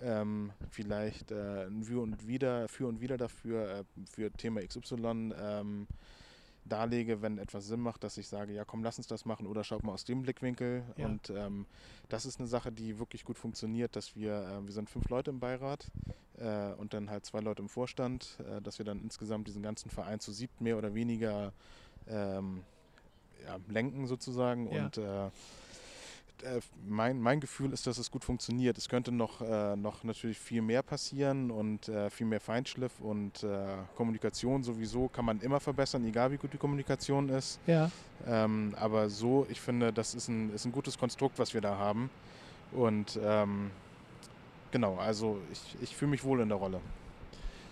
Speaker 3: Ähm, vielleicht äh, ein Für und Wider, für und Wider dafür, äh, für Thema XY ähm, darlege, wenn etwas Sinn macht, dass ich sage, ja komm, lass uns das machen oder schaut mal aus dem Blickwinkel.
Speaker 2: Ja.
Speaker 3: Und ähm, das ist eine Sache, die wirklich gut funktioniert, dass wir, äh, wir sind fünf Leute im Beirat äh, und dann halt zwei Leute im Vorstand, äh, dass wir dann insgesamt diesen ganzen Verein zu siebt mehr oder weniger ähm, ja, lenken sozusagen.
Speaker 2: Ja.
Speaker 3: Und äh, mein, mein Gefühl ist, dass es gut funktioniert. Es könnte noch, äh, noch natürlich viel mehr passieren und äh, viel mehr Feinschliff und äh, Kommunikation sowieso kann man immer verbessern, egal wie gut die Kommunikation ist.
Speaker 2: Ja.
Speaker 3: Ähm, aber so, ich finde, das ist ein, ist ein gutes Konstrukt, was wir da haben. Und ähm, genau, also ich, ich fühle mich wohl in der Rolle.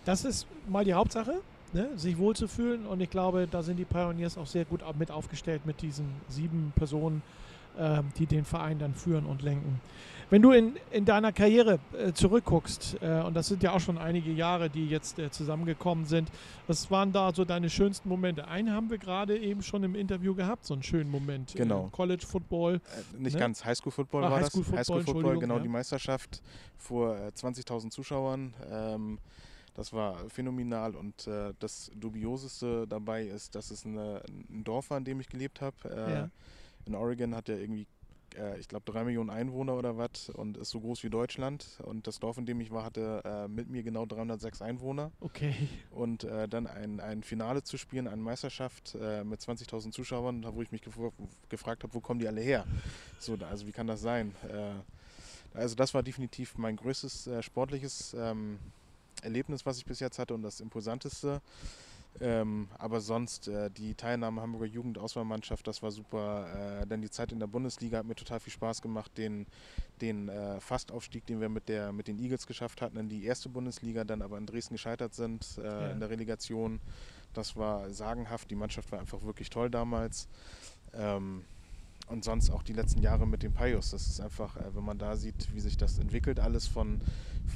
Speaker 2: Das ist mal die Hauptsache, ne? sich wohlzufühlen. Und ich glaube, da sind die Pioneers auch sehr gut mit aufgestellt mit diesen sieben Personen, ähm, die den Verein dann führen und lenken. Wenn du in, in deiner Karriere äh, zurückguckst, äh, und das sind ja auch schon einige Jahre, die jetzt äh, zusammengekommen sind, was waren da so deine schönsten Momente? Einen haben wir gerade eben schon im Interview gehabt, so einen schönen Moment.
Speaker 3: Genau.
Speaker 2: Äh, College Football.
Speaker 3: Äh, nicht
Speaker 2: Ne?
Speaker 3: ganz Highschool-Football
Speaker 2: Ah,
Speaker 3: war
Speaker 2: Highschool-Football,
Speaker 3: das. Highschool-Football,
Speaker 2: Entschuldigung,
Speaker 3: genau,
Speaker 2: ja.
Speaker 3: die Meisterschaft vor äh, 20.000 Zuschauern. Ähm, das war phänomenal und äh, das Dubioseste dabei ist, dass es eine, ein Dorf war, in dem ich gelebt habe. Äh,
Speaker 2: Ja.
Speaker 3: In Oregon hat er irgendwie, äh, ich glaube, drei Millionen Einwohner oder was und ist so groß wie Deutschland. Und das Dorf, in dem ich war, hatte äh, mit mir genau 306 Einwohner.
Speaker 2: Okay.
Speaker 3: Und äh, dann ein, ein Finale zu spielen, eine Meisterschaft äh, mit 20.000 Zuschauern, da wo ich mich gef gefragt habe, wo kommen die alle her? So, also wie kann das sein? Äh, also das war definitiv mein größtes äh, sportliches ähm, Erlebnis, was ich bis jetzt hatte und das imposanteste. Ähm, aber sonst äh, die Teilnahme Hamburger Jugendauswahlmannschaft, das war super. Äh, dann die Zeit in der Bundesliga hat mir total viel Spaß gemacht. Den, den äh, Fastaufstieg, den wir mit, der, mit den Eagles geschafft hatten in die erste Bundesliga, dann aber in Dresden gescheitert sind äh,
Speaker 2: Ja.
Speaker 3: in der Relegation. Das war sagenhaft. Die Mannschaft war einfach wirklich toll damals. Ähm, und sonst auch die letzten Jahre mit den Pios. Das ist einfach, äh, wenn man da sieht, wie sich das entwickelt, alles von,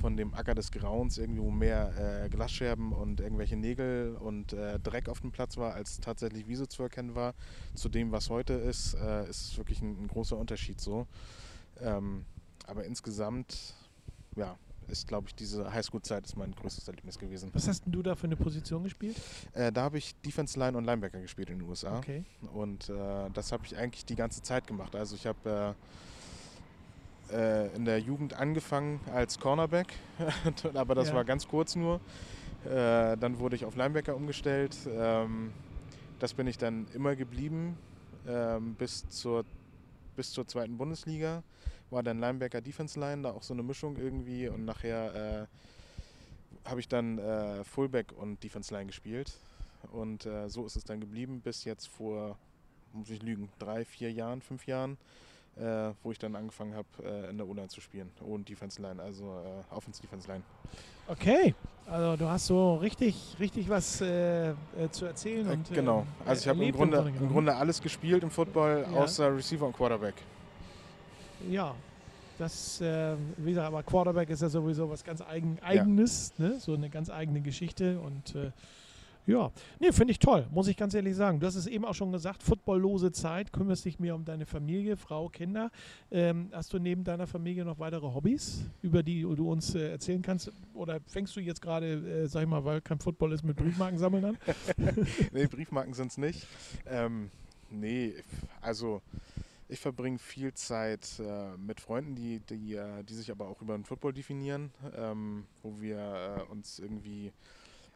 Speaker 3: von dem Acker des Grauens, irgendwie wo mehr äh, Glasscherben und irgendwelche Nägel und äh, Dreck auf dem Platz war, als tatsächlich Wiese zu erkennen war, zu dem, was heute ist, äh, ist wirklich ein, ein großer Unterschied so. Ähm, aber insgesamt, ja, ist, glaube ich, diese Highschool-Zeit ist mein größtes Erlebnis gewesen.
Speaker 2: Was hast denn du da für eine Position gespielt?
Speaker 3: Äh, da habe ich Defense Line und Linebacker gespielt in den USA.
Speaker 2: Okay.
Speaker 3: Und äh, das habe ich eigentlich die ganze Zeit gemacht. Also ich habe äh, äh, in der Jugend angefangen als Cornerback, aber das
Speaker 2: Ja.
Speaker 3: war ganz kurz nur. Äh, dann wurde ich auf Linebacker umgestellt. Ähm, das bin ich dann immer geblieben ähm, bis, zur, bis zur zweiten Bundesliga. War dann Linebacker Defense Line, da auch so eine Mischung irgendwie. Und nachher äh, habe ich dann äh, Fullback und Defense Line gespielt. Und äh, so ist es dann geblieben bis jetzt vor, muss ich lügen, drei, vier Jahren, fünf Jahren, äh, wo ich dann angefangen habe, äh, in der O-Line zu spielen. Und Defense Line, also äh, Offense Defense Line.
Speaker 2: Okay, also du hast so richtig, richtig was äh, äh, zu erzählen.
Speaker 3: Äh,
Speaker 2: Und,
Speaker 3: genau.
Speaker 2: äh,
Speaker 3: Also ich habe im Grunde, im. Grunde alles gespielt im Football,
Speaker 2: Ja.
Speaker 3: außer Receiver und Quarterback.
Speaker 2: Ja, das, äh, wie gesagt, aber Quarterback ist ja sowieso was ganz eigen, Eigenes, ne? so eine ganz eigene Geschichte und äh, ja, nee, finde ich toll, muss ich ganz ehrlich sagen. Du hast es eben auch schon gesagt, footballlose Zeit, kümmerst dich mehr um deine Familie, Frau, Kinder. Ähm, hast du neben deiner Familie noch weitere Hobbys, über die du uns äh, erzählen kannst? Oder fängst du jetzt gerade, äh, sag ich mal, weil kein Football ist, mit Briefmarken sammeln an?
Speaker 3: nee, Briefmarken sind es nicht. Ähm, nee, also ich verbringe viel Zeit äh, mit Freunden, die, die, äh, die sich aber auch über den Football definieren, ähm, wo wir äh, uns irgendwie,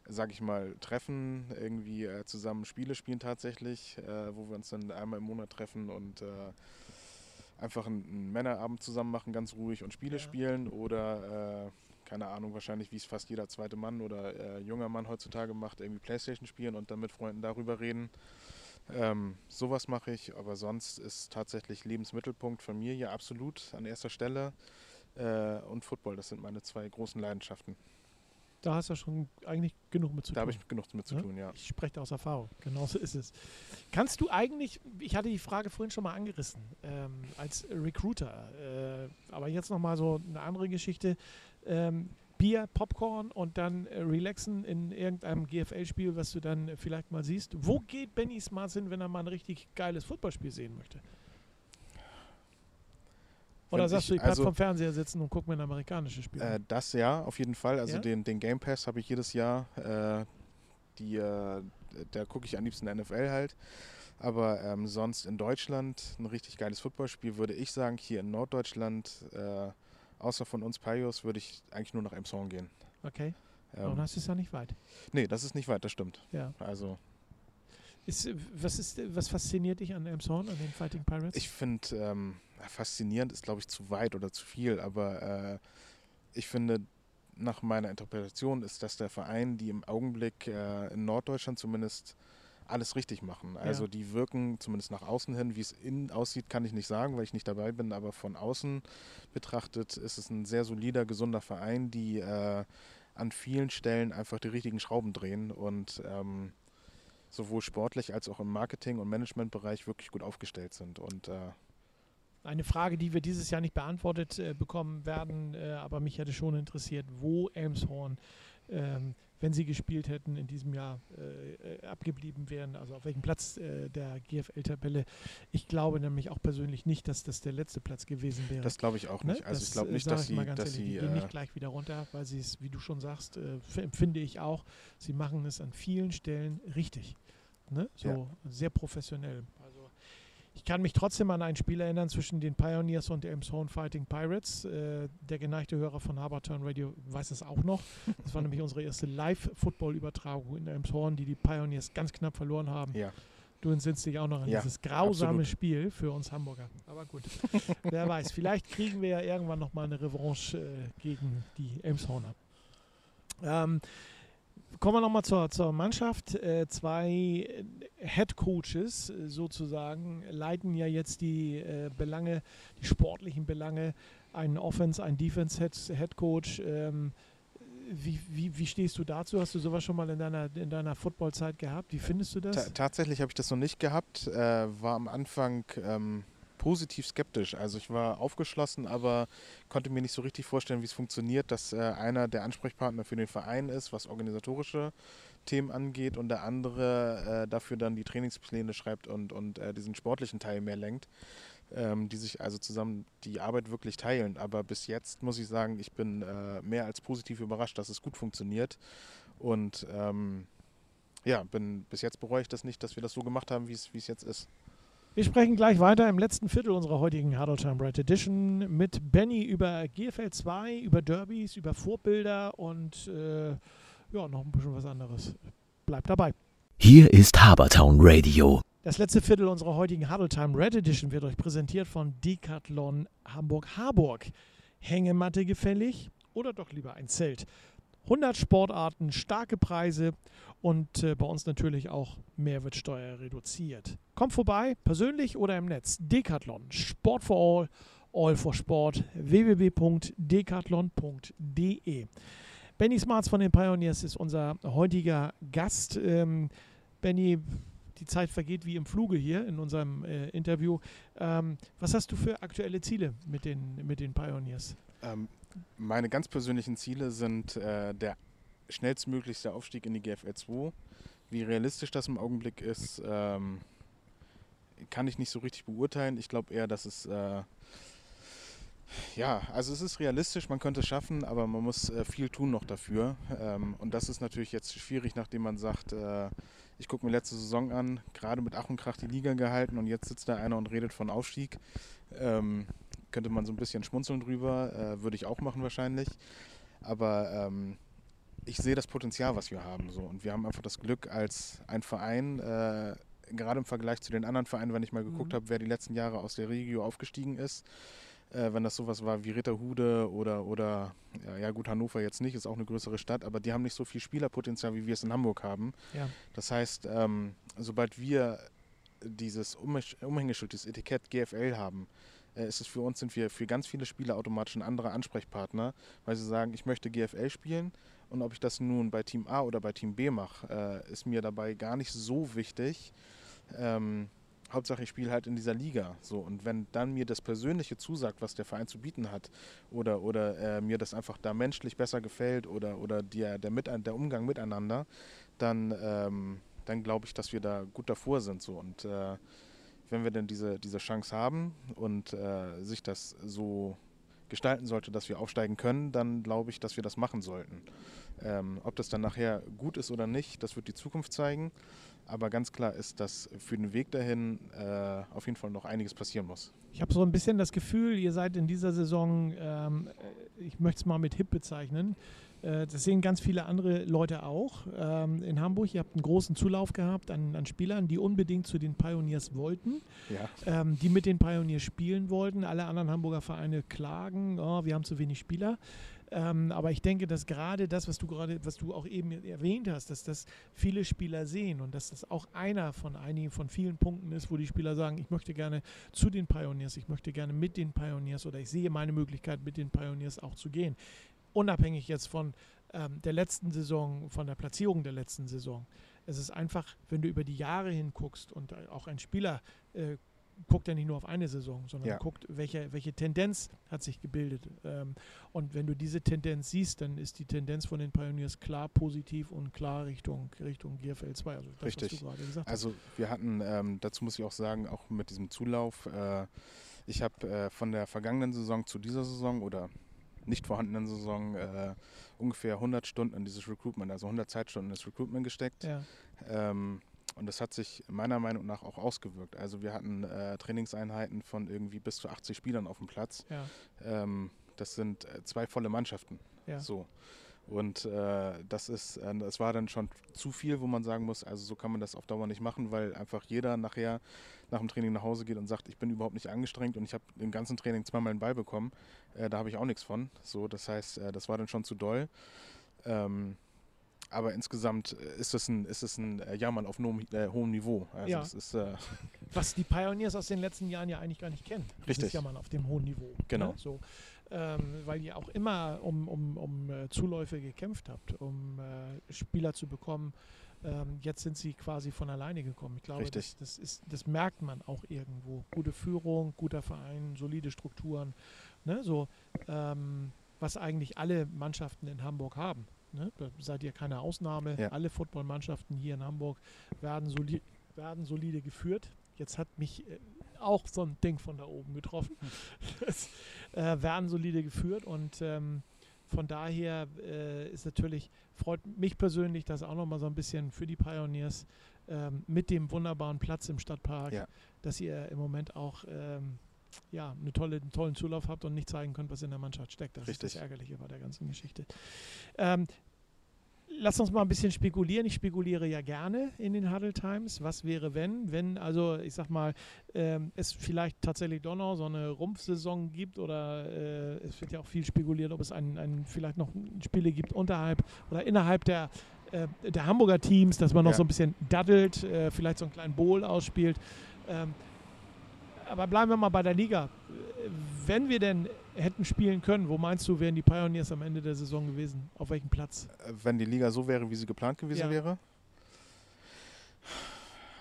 Speaker 3: sag ich mal, treffen, irgendwie äh, zusammen Spiele spielen tatsächlich, äh, wo wir uns dann einmal im Monat treffen und äh, einfach einen, einen Männerabend zusammen machen, ganz ruhig und Spiele
Speaker 2: Ja.
Speaker 3: spielen oder keine Ahnung, wahrscheinlich wie es fast jeder zweite Mann oder junger Mann heutzutage macht, irgendwie Playstation spielen und dann mit Freunden darüber reden. Ähm, sowas mache ich, aber sonst ist tatsächlich Lebensmittelpunkt Familie absolut an erster Stelle äh, und Football, das sind meine zwei großen Leidenschaften.
Speaker 2: Da hast du schon eigentlich genug mit zu
Speaker 3: Da
Speaker 2: tun.
Speaker 3: habe ich genug mit zu
Speaker 2: Ja?
Speaker 3: tun, ja.
Speaker 2: Ich spreche da aus Erfahrung. Genauso ist es. Kannst du eigentlich, ich hatte die Frage vorhin schon mal angerissen, ähm, als Recruiter, äh, aber jetzt nochmal so eine andere Geschichte. Ähm, Bier, Popcorn und dann äh, relaxen in irgendeinem GFL-Spiel, was du dann äh, vielleicht mal siehst. Wo geht Benny Smarts hin, wenn er mal ein richtig geiles Footballspiel sehen möchte? Oder sagst du, ich bleib
Speaker 3: also-
Speaker 2: vom Fernseher sitzen und guck mir ein amerikanisches Spiel
Speaker 3: Äh, das ja, auf jeden Fall. Also
Speaker 2: Ja?
Speaker 3: den, den Game Pass habe ich jedes Jahr. Äh, die, äh, da gucke ich am liebsten NFL halt. Aber ähm, sonst in Deutschland ein richtig geiles Footballspiel würde ich sagen, hier in Norddeutschland, äh, außer von uns Payos, würde ich eigentlich nur nach Emshorn gehen.
Speaker 2: Okay,
Speaker 3: Ähm,
Speaker 2: und das ist ja nicht weit.
Speaker 3: nee, das ist nicht weit, das stimmt.
Speaker 2: Ja.
Speaker 3: Also
Speaker 2: Ist, äh, was, ist, äh, was fasziniert dich an Elmshorn, an den Fighting Pirates?
Speaker 3: ich finde, ähm, faszinierend ist glaube ich zu weit oder zu viel, aber äh, ich finde, nach meiner Interpretation ist das der Verein, die im Augenblick äh, in Norddeutschland zumindest alles richtig machen. Also
Speaker 2: Ja.
Speaker 3: die wirken zumindest nach außen hin, wie es innen aussieht, kann ich nicht sagen, weil ich nicht dabei bin, aber von außen betrachtet ist es ein sehr solider, gesunder Verein, die äh, an vielen Stellen einfach die richtigen Schrauben drehen und ähm, sowohl sportlich als auch im Marketing- und Managementbereich wirklich gut aufgestellt sind. Und äh,
Speaker 2: Eine Frage, die wir dieses Jahr nicht beantwortet äh, bekommen werden, äh, aber mich hätte schon interessiert, wo Elmshorn, ähm, wenn sie gespielt hätten, in diesem Jahr äh, äh, abgeblieben wären, also auf welchem Platz äh, der GFL-Tabelle. Ich glaube nämlich auch persönlich nicht, dass das der letzte Platz gewesen wäre.
Speaker 3: Das glaube ich auch
Speaker 2: Ne?
Speaker 3: nicht. Also
Speaker 2: Das,
Speaker 3: ich glaube
Speaker 2: äh,
Speaker 3: nicht, dass
Speaker 2: ich
Speaker 3: sie,
Speaker 2: mal ganz
Speaker 3: dass
Speaker 2: ehrlich,
Speaker 3: sie
Speaker 2: die gehen
Speaker 3: äh,
Speaker 2: nicht gleich wieder runter, weil sie es, wie du schon sagst, äh, empfinde ich auch, sie machen es an vielen Stellen richtig. Ne? So
Speaker 3: Ja.
Speaker 2: sehr professionell. Ich kann mich trotzdem an ein Spiel erinnern zwischen den Pioneers und der Elmshorn Fighting Pirates. Äh, der geneigte Hörer von Haberturn Radio weiß es auch noch. Das war nämlich unsere erste Live-Football-Übertragung in Elmshorn, die die Pioneers ganz knapp verloren haben.
Speaker 3: ja.
Speaker 2: Du entsinnst dich auch noch an
Speaker 3: Ja,
Speaker 2: dieses grausame
Speaker 3: absolut.
Speaker 2: Spiel für uns Hamburger. Aber gut, wer weiß. Vielleicht kriegen wir ja irgendwann nochmal eine Revanche äh, gegen die Elmshorner. Ähm, kommen wir nochmal zur, zur Mannschaft. Äh, zwei Head Coaches äh, sozusagen leiten ja jetzt die äh, Belange, die sportlichen Belange. Ein Offense, ein Defense Head, Coach. Ähm, wie, wie, wie stehst du dazu? Hast du sowas schon mal in deiner, in deiner Footballzeit gehabt? Wie findest du das?
Speaker 3: Ta tatsächlich habe ich das noch nicht gehabt. Äh, war am Anfang ähm, positiv skeptisch. Also ich war aufgeschlossen, aber konnte mir nicht so richtig vorstellen, wie es funktioniert, dass äh, einer der Ansprechpartner für den Verein ist, was organisatorische Themen angeht und der andere äh, dafür dann die Trainingspläne schreibt und, und äh, diesen sportlichen Teil mehr lenkt. Ähm, die sich also zusammen die Arbeit wirklich teilen. Aber bis jetzt muss ich sagen, ich bin äh, mehr als positiv überrascht, dass es gut funktioniert. Und ähm, ja, bin, bis jetzt bereue ich das nicht, dass wir das so gemacht haben, wie es wie es jetzt ist.
Speaker 2: Wir sprechen gleich weiter im letzten Viertel unserer heutigen Huddle Time Bright Edition mit Benny über GFL 2, über Derbys, über Vorbilder und äh, ja, noch ein bisschen was anderes. Bleibt dabei.
Speaker 1: Hier ist Habertown Radio.
Speaker 2: Das letzte Viertel unserer heutigen Huddle Time Red Edition wird euch präsentiert von Decathlon Hamburg-Harburg. Hängematte gefällig oder doch lieber ein Zelt? 100 Sportarten, starke Preise und äh, bei uns natürlich auch Mehrwertsteuer reduziert. Kommt vorbei, persönlich oder im Netz. Decathlon, Sport for All, All for Sport, www.decathlon.de. Benny Smarts von den Pioneers ist unser heutiger Gast. Ähm, Benny, die Zeit vergeht wie im Fluge hier in unserem äh, Interview. Ähm, was hast du für aktuelle Ziele mit den, mit den Pioneers?
Speaker 3: Ähm, meine ganz persönlichen Ziele sind äh, der schnellstmöglichste Aufstieg in die GFL 2. Wie realistisch das im Augenblick ist, ähm, kann ich nicht so richtig beurteilen. Ich glaube eher, dass es äh, ja, also es ist realistisch, man könnte es schaffen, aber man muss äh, viel tun noch dafür. Ähm, und das ist natürlich jetzt schwierig, nachdem man sagt, äh, ich gucke mir letzte Saison an, gerade mit Ach und Krach die Liga gehalten und jetzt sitzt da einer und redet von Aufstieg. Ähm, könnte man so ein bisschen schmunzeln drüber, äh, würde ich auch machen wahrscheinlich. Aber ähm, ich sehe das Potenzial, was wir haben. So. Und wir haben einfach das Glück als ein Verein, äh, gerade im Vergleich zu den anderen Vereinen, wenn ich mal geguckt
Speaker 2: Mhm.
Speaker 3: habe, wer die letzten Jahre aus der Regio aufgestiegen ist, äh, wenn das sowas war wie Ritterhude oder, oder ja, ja, gut, Hannover jetzt nicht, ist auch eine größere Stadt, aber die haben nicht so viel Spielerpotenzial, wie wir es in Hamburg haben.
Speaker 2: Ja.
Speaker 3: Das heißt, ähm, sobald wir dieses Umhäng- Umhängeschild, dieses Etikett GFL haben, ist es für uns, sind wir für ganz viele Spieler automatisch ein anderer Ansprechpartner, weil sie sagen, ich möchte GFL spielen und ob ich das nun bei Team A oder bei Team B mache, äh, ist mir dabei gar nicht so wichtig. Ähm, Hauptsache, ich spiele halt in dieser Liga. So, und wenn dann mir das Persönliche zusagt, was der Verein zu bieten hat, oder, oder äh, mir das einfach da menschlich besser gefällt oder, oder der, der, mit, der Umgang miteinander, dann, ähm, dann glaube ich, dass wir da gut davor sind. So. Und äh, wenn wir denn diese, diese Chance haben und äh, sich das so gestalten sollte, dass wir aufsteigen können, dann glaube ich, dass wir das machen sollten. Ähm, ob das dann nachher gut ist oder nicht, das wird die Zukunft zeigen. Aber ganz klar ist, dass für den Weg dahin äh, auf jeden Fall noch einiges passieren muss.
Speaker 2: Ich habe so ein bisschen das Gefühl, ihr seid in dieser Saison, ähm, ich möchte es mal mit hip bezeichnen. Äh, das sehen ganz viele andere Leute auch ähm, in Hamburg. Ihr habt einen großen Zulauf gehabt an, an Spielern, die unbedingt zu den Pioneers wollten,
Speaker 3: Ja,
Speaker 2: ähm, die mit den Pioneers spielen wollten. Alle anderen Hamburger Vereine klagen, oh, wir haben zu wenig Spieler. Ähm, aber ich denke, dass gerade das, was du gerade, was du auch eben erwähnt hast, dass das viele Spieler sehen und dass das auch einer von einigen, von vielen Punkten ist, wo die Spieler sagen, ich möchte gerne zu den Pioneers, ich möchte gerne mit den Pioneers oder ich sehe meine Möglichkeit, mit den Pioneers auch zu gehen. Unabhängig jetzt von ähm, der letzten Saison, von der Platzierung der letzten Saison. Es ist einfach, wenn du über die Jahre hinguckst und äh, auch ein Spieler äh, guckt ja nicht nur auf eine Saison, sondern
Speaker 3: Ja.
Speaker 2: guckt, welche, welche Tendenz hat sich gebildet. Ähm, und wenn du diese Tendenz siehst, dann ist die Tendenz von den Pioneers klar positiv und klar Richtung, Richtung GFL 2. Also das, was
Speaker 3: Richtig.
Speaker 2: du gerade gesagt
Speaker 3: also wir hatten, ähm, dazu muss ich auch sagen, auch mit diesem Zulauf, äh, ich habe äh, von der vergangenen Saison zu dieser Saison oder nicht vorhandenen Saison äh, ungefähr 100 Stunden in dieses Recruitment, also 100 Zeitstunden in das Recruitment gesteckt.
Speaker 2: Ja,
Speaker 3: Ähm, und das hat sich meiner Meinung nach auch ausgewirkt. Also wir hatten äh, Trainingseinheiten von irgendwie bis zu 80 Spielern auf dem Platz.
Speaker 2: ja,
Speaker 3: Ähm, das sind äh, zwei volle Mannschaften.
Speaker 2: ja.
Speaker 3: So. Und äh, das ist, äh, das war dann schon zu viel, wo man sagen muss, also so kann man das auf Dauer nicht machen, weil einfach jeder nachher nach dem Training nach Hause geht und sagt, ich bin überhaupt nicht angestrengt und ich habe im ganzen Training zweimal einen Ball bekommen. Äh, da habe ich auch nichts von. So, das heißt, äh, das war dann schon zu doll. Ähm, aber insgesamt äh, ist es ein, ist es ein äh, Jammern auf hohem, äh, hohem Niveau. Also
Speaker 2: Ja.
Speaker 3: ist, äh,
Speaker 2: Was die Pioneers aus den letzten Jahren ja eigentlich gar nicht kennen. Das
Speaker 3: Richtig.
Speaker 2: ist ja mal auf dem hohen Niveau.
Speaker 3: Genau.
Speaker 2: Ne? So, ähm, weil ihr auch immer um, um, um äh, Zuläufe gekämpft habt, um äh, Spieler zu bekommen. Ähm, jetzt sind sie quasi von alleine gekommen. Ich glaube, das, das, ist, das merkt man auch irgendwo. Gute Führung, guter Verein, solide Strukturen. Ne? So, ähm, was eigentlich alle Mannschaften in Hamburg haben. Ne? Da seid ihr keine Ausnahme.
Speaker 3: Ja.
Speaker 2: Alle Footballmannschaften hier in Hamburg werden, soli werden solide geführt. Jetzt hat mich äh, auch so ein Ding von da oben getroffen. das, äh, werden solide geführt und ähm, von daher äh, ist natürlich, freut mich persönlich das auch nochmal so ein bisschen für die Pioneers ähm, mit dem wunderbaren Platz im Stadtpark,
Speaker 3: Ja.
Speaker 2: dass ihr im Moment auch ähm, ja, eine tolle, einen tollen Zulauf habt und nicht zeigen könnt, was in der Mannschaft steckt. Das ist
Speaker 3: Richtig.
Speaker 2: das Ärgerliche bei der ganzen Geschichte. Ähm, Lass uns mal ein bisschen spekulieren. Ich spekuliere ja gerne in den Huddle Times. Was wäre, wenn? Wenn, also ich sag mal, ähm, es vielleicht tatsächlich doch noch so eine Rumpfsaison gibt oder äh, es wird ja auch viel spekuliert, ob es ein, ein, vielleicht noch Spiele gibt unterhalb oder innerhalb der, äh, der Hamburger Teams, dass man noch
Speaker 3: Ja.
Speaker 2: so ein bisschen daddelt, äh, vielleicht so einen kleinen Bowl ausspielt. Ähm, aber bleiben wir mal bei der Liga. Wenn wir denn hätten spielen können, wo meinst du, wären die Pioneers am Ende der Saison gewesen? Auf welchem Platz?
Speaker 3: äh, wenn die Liga so wäre, wie sie geplant gewesen
Speaker 2: Ja.
Speaker 3: wäre.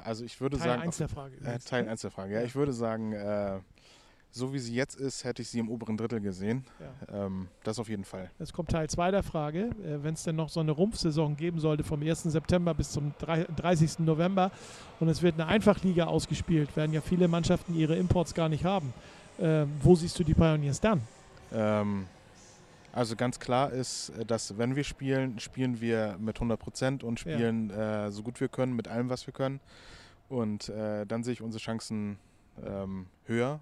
Speaker 3: Also ich würde
Speaker 2: Teil
Speaker 3: sagen,
Speaker 2: 1 der Frage.
Speaker 3: Äh, Teil
Speaker 2: ne?
Speaker 3: 1 der Frage. Ja, ich würde sagen, äh, so wie sie jetzt ist, hätte ich sie im oberen Drittel gesehen.
Speaker 2: Ja.
Speaker 3: Ähm, das auf jeden Fall.
Speaker 2: Jetzt kommt Teil 2 der Frage. Äh, Wenn es denn noch so eine Rumpfsaison geben sollte vom 1. September bis zum drei- 30. November und es wird eine Einfachliga ausgespielt, werden ja viele Mannschaften ihre Imports gar nicht haben. Ähm, wo siehst du die Pioneers dann?
Speaker 3: Ähm, also ganz klar ist, äh, dass wenn wir spielen, spielen wir mit 100 Prozent und
Speaker 2: Ja.
Speaker 3: spielen äh, so gut wir können, mit allem, was wir können. Und äh, dann sehe ich unsere Chancen ähm, höher.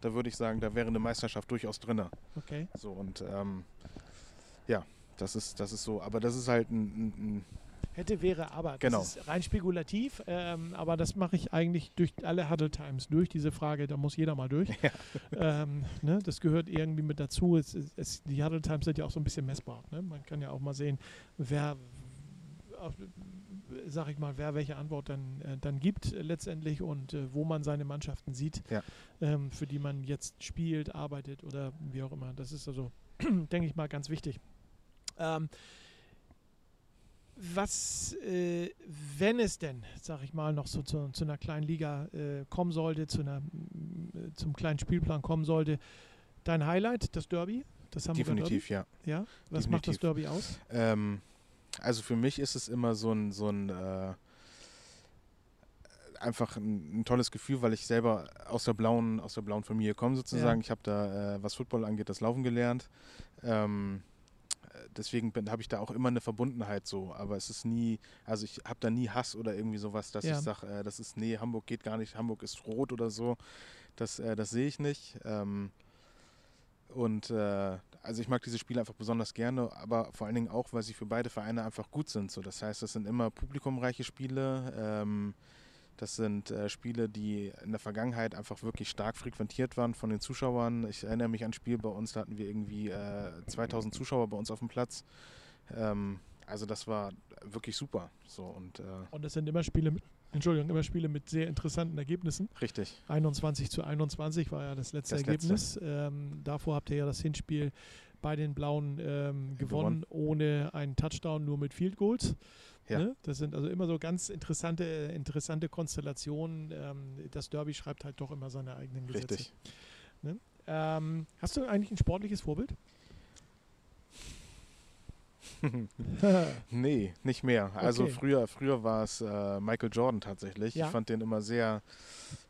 Speaker 3: Da würde ich sagen, da wäre eine Meisterschaft durchaus drin.
Speaker 2: Okay.
Speaker 3: So und ähm, ja, das ist, das ist so. Aber das ist halt ein, ein, ein
Speaker 2: Hätte, wäre, aber. Das
Speaker 3: Genau.
Speaker 2: ist rein spekulativ, ähm, aber das mache ich eigentlich durch alle Huddle Times durch, diese Frage, da muss jeder mal durch. ähm, ne, das gehört irgendwie mit dazu. Es, es, die Huddle Times sind ja auch so ein bisschen messbar. Ne? Man kann ja auch mal sehen, wer, sag ich mal, wer welche Antwort dann, äh, dann gibt äh, letztendlich und äh, wo man seine Mannschaften sieht,
Speaker 3: Ja.
Speaker 2: ähm, für die man jetzt spielt, arbeitet oder wie auch immer. Das ist also, denke ich mal, ganz wichtig. Ähm, was, äh, wenn es denn, sag ich mal, noch so zu, zu einer kleinen Liga äh, kommen sollte, zu einer, äh, zum kleinen Spielplan kommen sollte, dein Highlight, das Derby? Das Hamburger
Speaker 3: Definitiv, ja.
Speaker 2: Derby? Ja? Was macht das
Speaker 3: Definitiv.
Speaker 2: Derby aus?
Speaker 3: Ähm, also für mich ist es immer so ein, so ein äh, einfach ein, ein tolles Gefühl, weil ich selber aus der blauen, aus der blauen Familie komme sozusagen.
Speaker 2: Ja.
Speaker 3: Ich habe da, äh, was Football angeht, das Laufen gelernt. Ähm, äh, deswegen habe ich da auch immer eine Verbundenheit so, aber es ist nie, also ich habe da nie Hass oder irgendwie sowas, dass
Speaker 2: Ja.
Speaker 3: ich sage, äh, das ist, nee, Hamburg geht gar nicht, Hamburg ist rot oder so. Das, äh, das sehe ich nicht. Ähm, und äh, also ich mag diese Spiele einfach besonders gerne, aber vor allen Dingen auch, weil sie für beide Vereine einfach gut sind. So, das heißt, das sind immer publikumreiche Spiele. Ähm, das sind äh, Spiele, die in der Vergangenheit einfach wirklich stark frequentiert waren von den Zuschauern. Ich erinnere mich an ein Spiel bei uns, da hatten wir irgendwie äh, 2000 Zuschauer bei uns auf dem Platz. Ähm, also das war wirklich super. So und äh,
Speaker 2: Und das sind immer Spiele mit, Entschuldigung, immer Spiele mit sehr interessanten Ergebnissen.
Speaker 3: richtig.
Speaker 2: 21 zu 21 war ja das letzte
Speaker 3: Das letzte.
Speaker 2: Ergebnis. Ähm, davor habt ihr ja das Hinspiel bei den Blauen ähm, gewonnen,
Speaker 3: Gewonnen.
Speaker 2: ohne einen Touchdown, nur mit Field Goals.
Speaker 3: Ja.
Speaker 2: Ne? Das sind also immer so ganz interessante, interessante Konstellationen. Ähm, das Derby schreibt halt doch immer seine eigenen Gesetze.
Speaker 3: Richtig.
Speaker 2: Ähm, hast du eigentlich ein sportliches Vorbild?
Speaker 3: Nee, nicht mehr. Also
Speaker 2: Okay.
Speaker 3: früher, früher war es äh, Michael Jordan tatsächlich.
Speaker 2: Ja.
Speaker 3: Ich fand den immer sehr,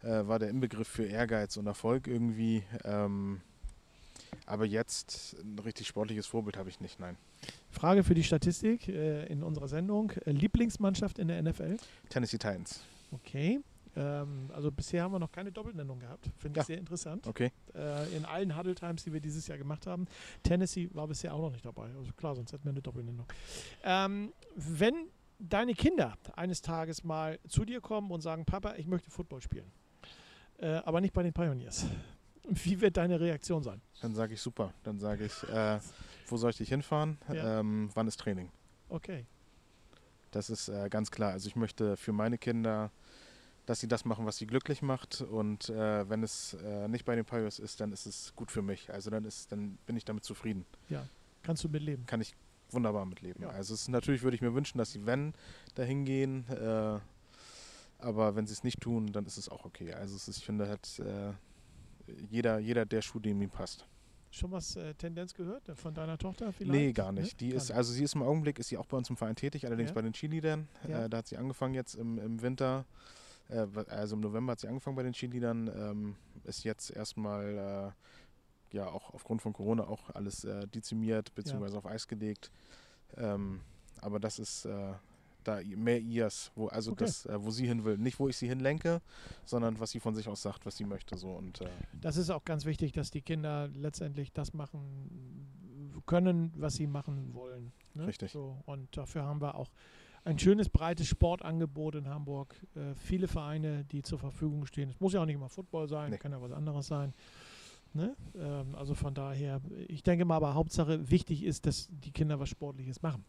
Speaker 3: äh, war der Inbegriff für Ehrgeiz und Erfolg irgendwie. Ähm, aber jetzt ein richtig sportliches Vorbild habe ich nicht, nein.
Speaker 2: Frage für die Statistik äh, in unserer Sendung. Äh, Lieblingsmannschaft in der NFL?
Speaker 3: Tennessee Titans.
Speaker 2: Okay. Ähm, also bisher haben wir noch keine Doppelnennung gehabt. Finde ich
Speaker 3: Ja.
Speaker 2: sehr interessant.
Speaker 3: Okay.
Speaker 2: Äh, in allen Huddle Times, die wir dieses Jahr gemacht haben. Tennessee war bisher auch noch nicht dabei. Also klar, sonst hätten wir eine Doppelnennung. Ähm, wenn deine Kinder eines Tages mal zu dir kommen und sagen, Papa, ich möchte Football spielen, äh, aber nicht bei den Pioneers. Wie wird deine Reaktion sein?
Speaker 3: Dann sage ich super. Dann sage ich, äh, wo soll ich dich hinfahren?
Speaker 2: Ja.
Speaker 3: Ähm, wann ist Training?
Speaker 2: Okay.
Speaker 3: Das ist äh, ganz klar. Also ich möchte für meine Kinder, dass sie das machen, was sie glücklich macht. Und äh, wenn es äh, nicht bei den Pirates ist, dann ist es gut für mich. Also dann ist, dann bin ich damit zufrieden.
Speaker 2: Kannst du mitleben?
Speaker 3: Kann ich wunderbar mitleben.
Speaker 2: Ja.
Speaker 3: Also es ist, natürlich würde ich mir wünschen, dass sie wenn dahin gehen. Äh, aber wenn sie es nicht tun, dann ist es auch okay. Also ist, ich finde halt äh, jeder, jeder der Schuh, dem ihm passt.
Speaker 2: Schon was äh, Tendenz gehört äh, von deiner Tochter vielleicht?
Speaker 3: Nee, gar nicht.
Speaker 2: Ne?
Speaker 3: Die
Speaker 2: Gar
Speaker 3: ist, also sie ist im Augenblick, ist sie auch bei uns im Verein tätig, allerdings
Speaker 2: Ja.
Speaker 3: bei den Cheerleadern.
Speaker 2: Ja.
Speaker 3: Äh, da hat sie angefangen jetzt im, im Winter. Äh, also im November hat sie angefangen bei den Cheerleadern. Ähm, ist jetzt erstmal, äh, ja, auch aufgrund von Corona auch alles äh, dezimiert bzw. auf Eis gelegt. Ähm, aber das ist da mehr ihrs, wo, also
Speaker 2: Okay.
Speaker 3: das, äh, wo sie hin will. Nicht, wo ich sie hinlenke, sondern was sie von sich aus sagt, was sie möchte. So. Und äh,
Speaker 2: Das ist auch ganz wichtig, dass die Kinder letztendlich das machen können, was sie machen wollen. Ne?
Speaker 3: Richtig.
Speaker 2: So, und dafür haben wir auch ein schönes, breites Sportangebot in Hamburg. Äh, viele Vereine, die zur Verfügung stehen. Es muss ja auch nicht immer Football sein,
Speaker 3: Nee.
Speaker 2: kann ja was anderes sein. Ne? Ähm, also von daher, ich denke mal, aber Hauptsache wichtig ist, dass die Kinder was Sportliches machen.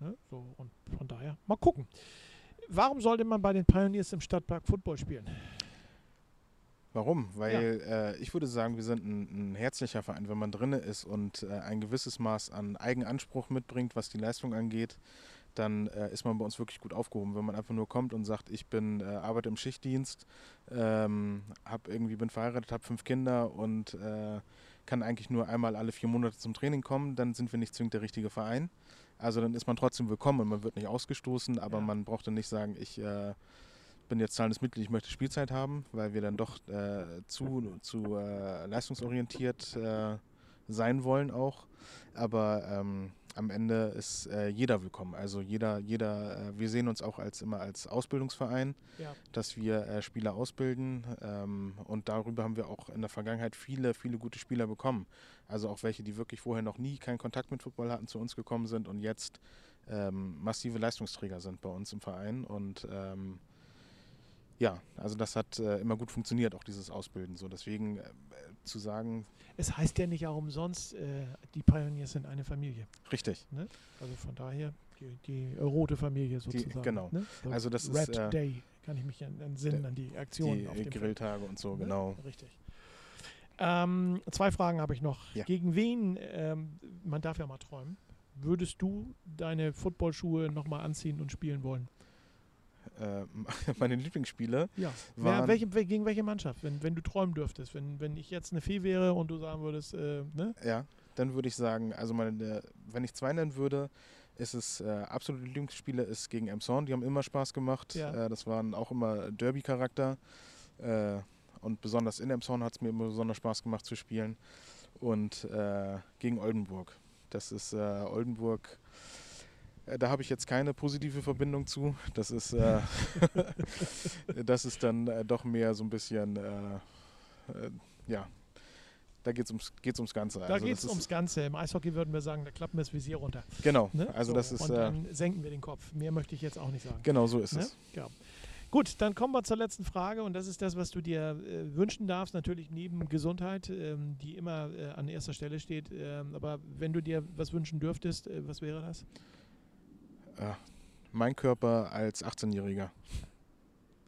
Speaker 2: Ne? So, und von daher, mal gucken. Warum sollte man bei den Pioneers im Stadtpark Football spielen?
Speaker 3: Warum? Weil äh, ich würde sagen, wir sind ein, ein herzlicher Verein, wenn man drinne ist und äh, ein gewisses Maß an Eigenanspruch mitbringt, was die Leistung angeht, dann äh, ist man bei uns wirklich gut aufgehoben. Wenn man einfach nur kommt und sagt, ich bin äh, arbeite im Schichtdienst, ähm, hab irgendwie bin verheiratet, habe fünf Kinder und äh, kann eigentlich nur einmal alle vier Monate zum Training kommen, dann sind wir nicht zwingend der richtige Verein. Also dann ist man trotzdem willkommen und man wird nicht ausgestoßen, aber
Speaker 2: Ja.
Speaker 3: man braucht dann nicht sagen, ich äh, bin jetzt zahlendes Mitglied, ich möchte Spielzeit haben, weil wir dann doch äh, zu, zu äh, leistungsorientiert äh, sein wollen auch. Aber ähm, am Ende ist äh, jeder willkommen. Also jeder, jeder, äh, wir sehen uns auch als immer als Ausbildungsverein,
Speaker 2: Ja.
Speaker 3: dass wir äh, Spieler ausbilden. Ähm, und darüber haben wir auch in der Vergangenheit viele, viele gute Spieler bekommen. Also auch welche, die wirklich vorher noch nie keinen Kontakt mit Football hatten, zu uns gekommen sind und jetzt ähm, massive Leistungsträger sind bei uns im Verein. Und ähm, ja, also das hat äh, immer gut funktioniert, auch dieses Ausbilden. So deswegen äh, zu sagen.
Speaker 2: Es heißt ja nicht auch umsonst, äh, die Pioneers sind eine Familie.
Speaker 3: Richtig.
Speaker 2: Ne? Also von daher die, die rote Familie sozusagen.
Speaker 3: Die, genau.
Speaker 2: Ne? So
Speaker 3: also das
Speaker 2: Red
Speaker 3: ist äh,
Speaker 2: Day kann ich mich entsinnen an die Aktionen
Speaker 3: die
Speaker 2: auf dem
Speaker 3: Grilltage und so,
Speaker 2: Feld,
Speaker 3: genau.
Speaker 2: Ne? Richtig. Ähm, zwei Fragen habe ich noch.
Speaker 3: Ja.
Speaker 2: Gegen wen, ähm, man darf ja mal träumen, würdest du deine Footballschuhe nochmal anziehen und spielen wollen?
Speaker 3: Äh, meine Lieblingsspiele.
Speaker 2: Ja. Wer, welche, wel- gegen welche Mannschaft, wenn, wenn du träumen dürftest? Wenn, wenn ich jetzt eine Fee wäre und du sagen würdest, äh, ne?
Speaker 3: Ja, dann würde ich sagen, also meine, wenn ich zwei nennen würde, ist es äh, absolute Lieblingsspiele ist gegen Emson. Die haben immer Spaß gemacht.
Speaker 2: Ja.
Speaker 3: Äh, das waren auch immer Derby-Charakter. Äh, und besonders in Emson hat es mir immer besonders Spaß gemacht zu spielen. Und äh, gegen Oldenburg. Das ist Oldenburg. Äh, Da habe ich jetzt keine positive Verbindung zu. Das ist, äh, das ist dann äh, doch mehr so ein bisschen, äh, äh, ja, da geht es ums, geht's ums Ganze.
Speaker 2: Da
Speaker 3: Also
Speaker 2: geht es ums Ganze. Im Eishockey würden wir sagen, da klappen wir das Visier runter.
Speaker 3: Genau,
Speaker 2: Ne?
Speaker 3: also
Speaker 2: So,
Speaker 3: das ist,
Speaker 2: und
Speaker 3: äh,
Speaker 2: dann senken wir den Kopf. Mehr möchte ich jetzt auch nicht sagen.
Speaker 3: genau so ist
Speaker 2: Ne?
Speaker 3: es.
Speaker 2: Ja. Gut, dann kommen wir zur letzten Frage und das ist das, was du dir äh, wünschen darfst, natürlich neben Gesundheit, ähm, die immer äh, an erster Stelle steht. Ähm, aber wenn du dir was wünschen dürftest, äh, was wäre das?
Speaker 3: Äh, mein Körper als 18-Jähriger.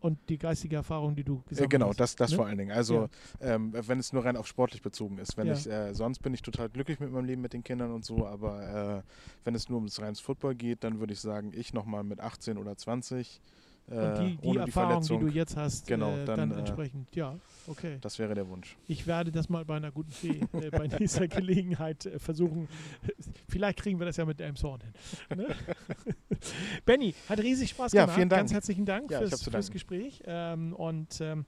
Speaker 2: Und die geistige Erfahrung, die du
Speaker 3: Äh,
Speaker 2: gesammelt
Speaker 3: genau,
Speaker 2: hast.
Speaker 3: das, das
Speaker 2: ne?
Speaker 3: vor allen Dingen. Also ähm, wenn es nur rein auf sportlich bezogen ist. Wenn
Speaker 2: Ja.
Speaker 3: ich, äh, sonst bin ich total glücklich mit meinem Leben, mit den Kindern und so, aber äh, wenn es nur ums reines Football geht, dann würde ich sagen, ich nochmal mit 18 oder 20. Äh,
Speaker 2: Und die, die
Speaker 3: ohne
Speaker 2: Erfahrung, die,
Speaker 3: Verletzung.
Speaker 2: du jetzt hast,
Speaker 3: Genau,
Speaker 2: äh,
Speaker 3: dann,
Speaker 2: dann,
Speaker 3: äh,
Speaker 2: entsprechend, ja, okay.
Speaker 3: Das wäre der Wunsch.
Speaker 2: Ich werde das mal bei einer guten Fee äh, bei dieser Gelegenheit äh, versuchen. Vielleicht kriegen wir das ja mit einem Zorn hin. Ne? Benny, hat riesig Spaß
Speaker 3: Ja,
Speaker 2: gemacht.
Speaker 3: vielen Dank.
Speaker 2: Ganz herzlichen Dank
Speaker 3: Ja,
Speaker 2: fürs, fürs. Gespräch. Ähm, und ähm,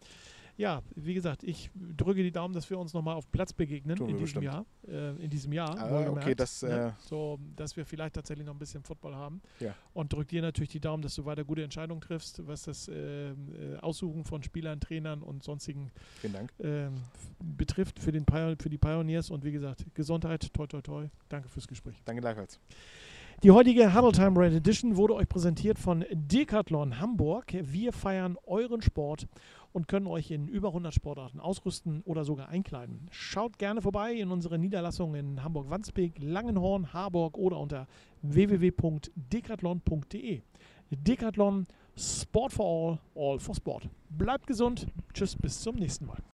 Speaker 2: ja, wie gesagt, ich drücke die Daumen, dass wir uns nochmal auf Platz begegnen in diesem. Jahr. Äh, in diesem Jahr.
Speaker 3: Ah, okay, das,
Speaker 2: ne?
Speaker 3: äh,
Speaker 2: So, dass wir vielleicht tatsächlich noch ein bisschen Football haben.
Speaker 3: Ja.
Speaker 2: Und drück dir natürlich die Daumen, dass du weiter gute Entscheidungen triffst, was das ähm, äh, Aussuchen von Spielern, Trainern und sonstigen ähm, betrifft für, den Pion für die Pioneers. Und wie gesagt, Gesundheit, toi toi toi. Danke fürs Gespräch.
Speaker 3: Danke gleichfalls.
Speaker 2: Die heutige Huddle Time Red Edition wurde euch präsentiert von Decathlon Hamburg. Wir feiern euren Sport und können euch in über 100 Sportarten ausrüsten oder sogar einkleiden. Schaut gerne vorbei in unsere Niederlassungen in Hamburg-Wandsbek, Langenhorn, Harburg oder unter www.decathlon.de. Decathlon Sport for All, All for Sport. Bleibt gesund. Tschüss, bis zum nächsten Mal.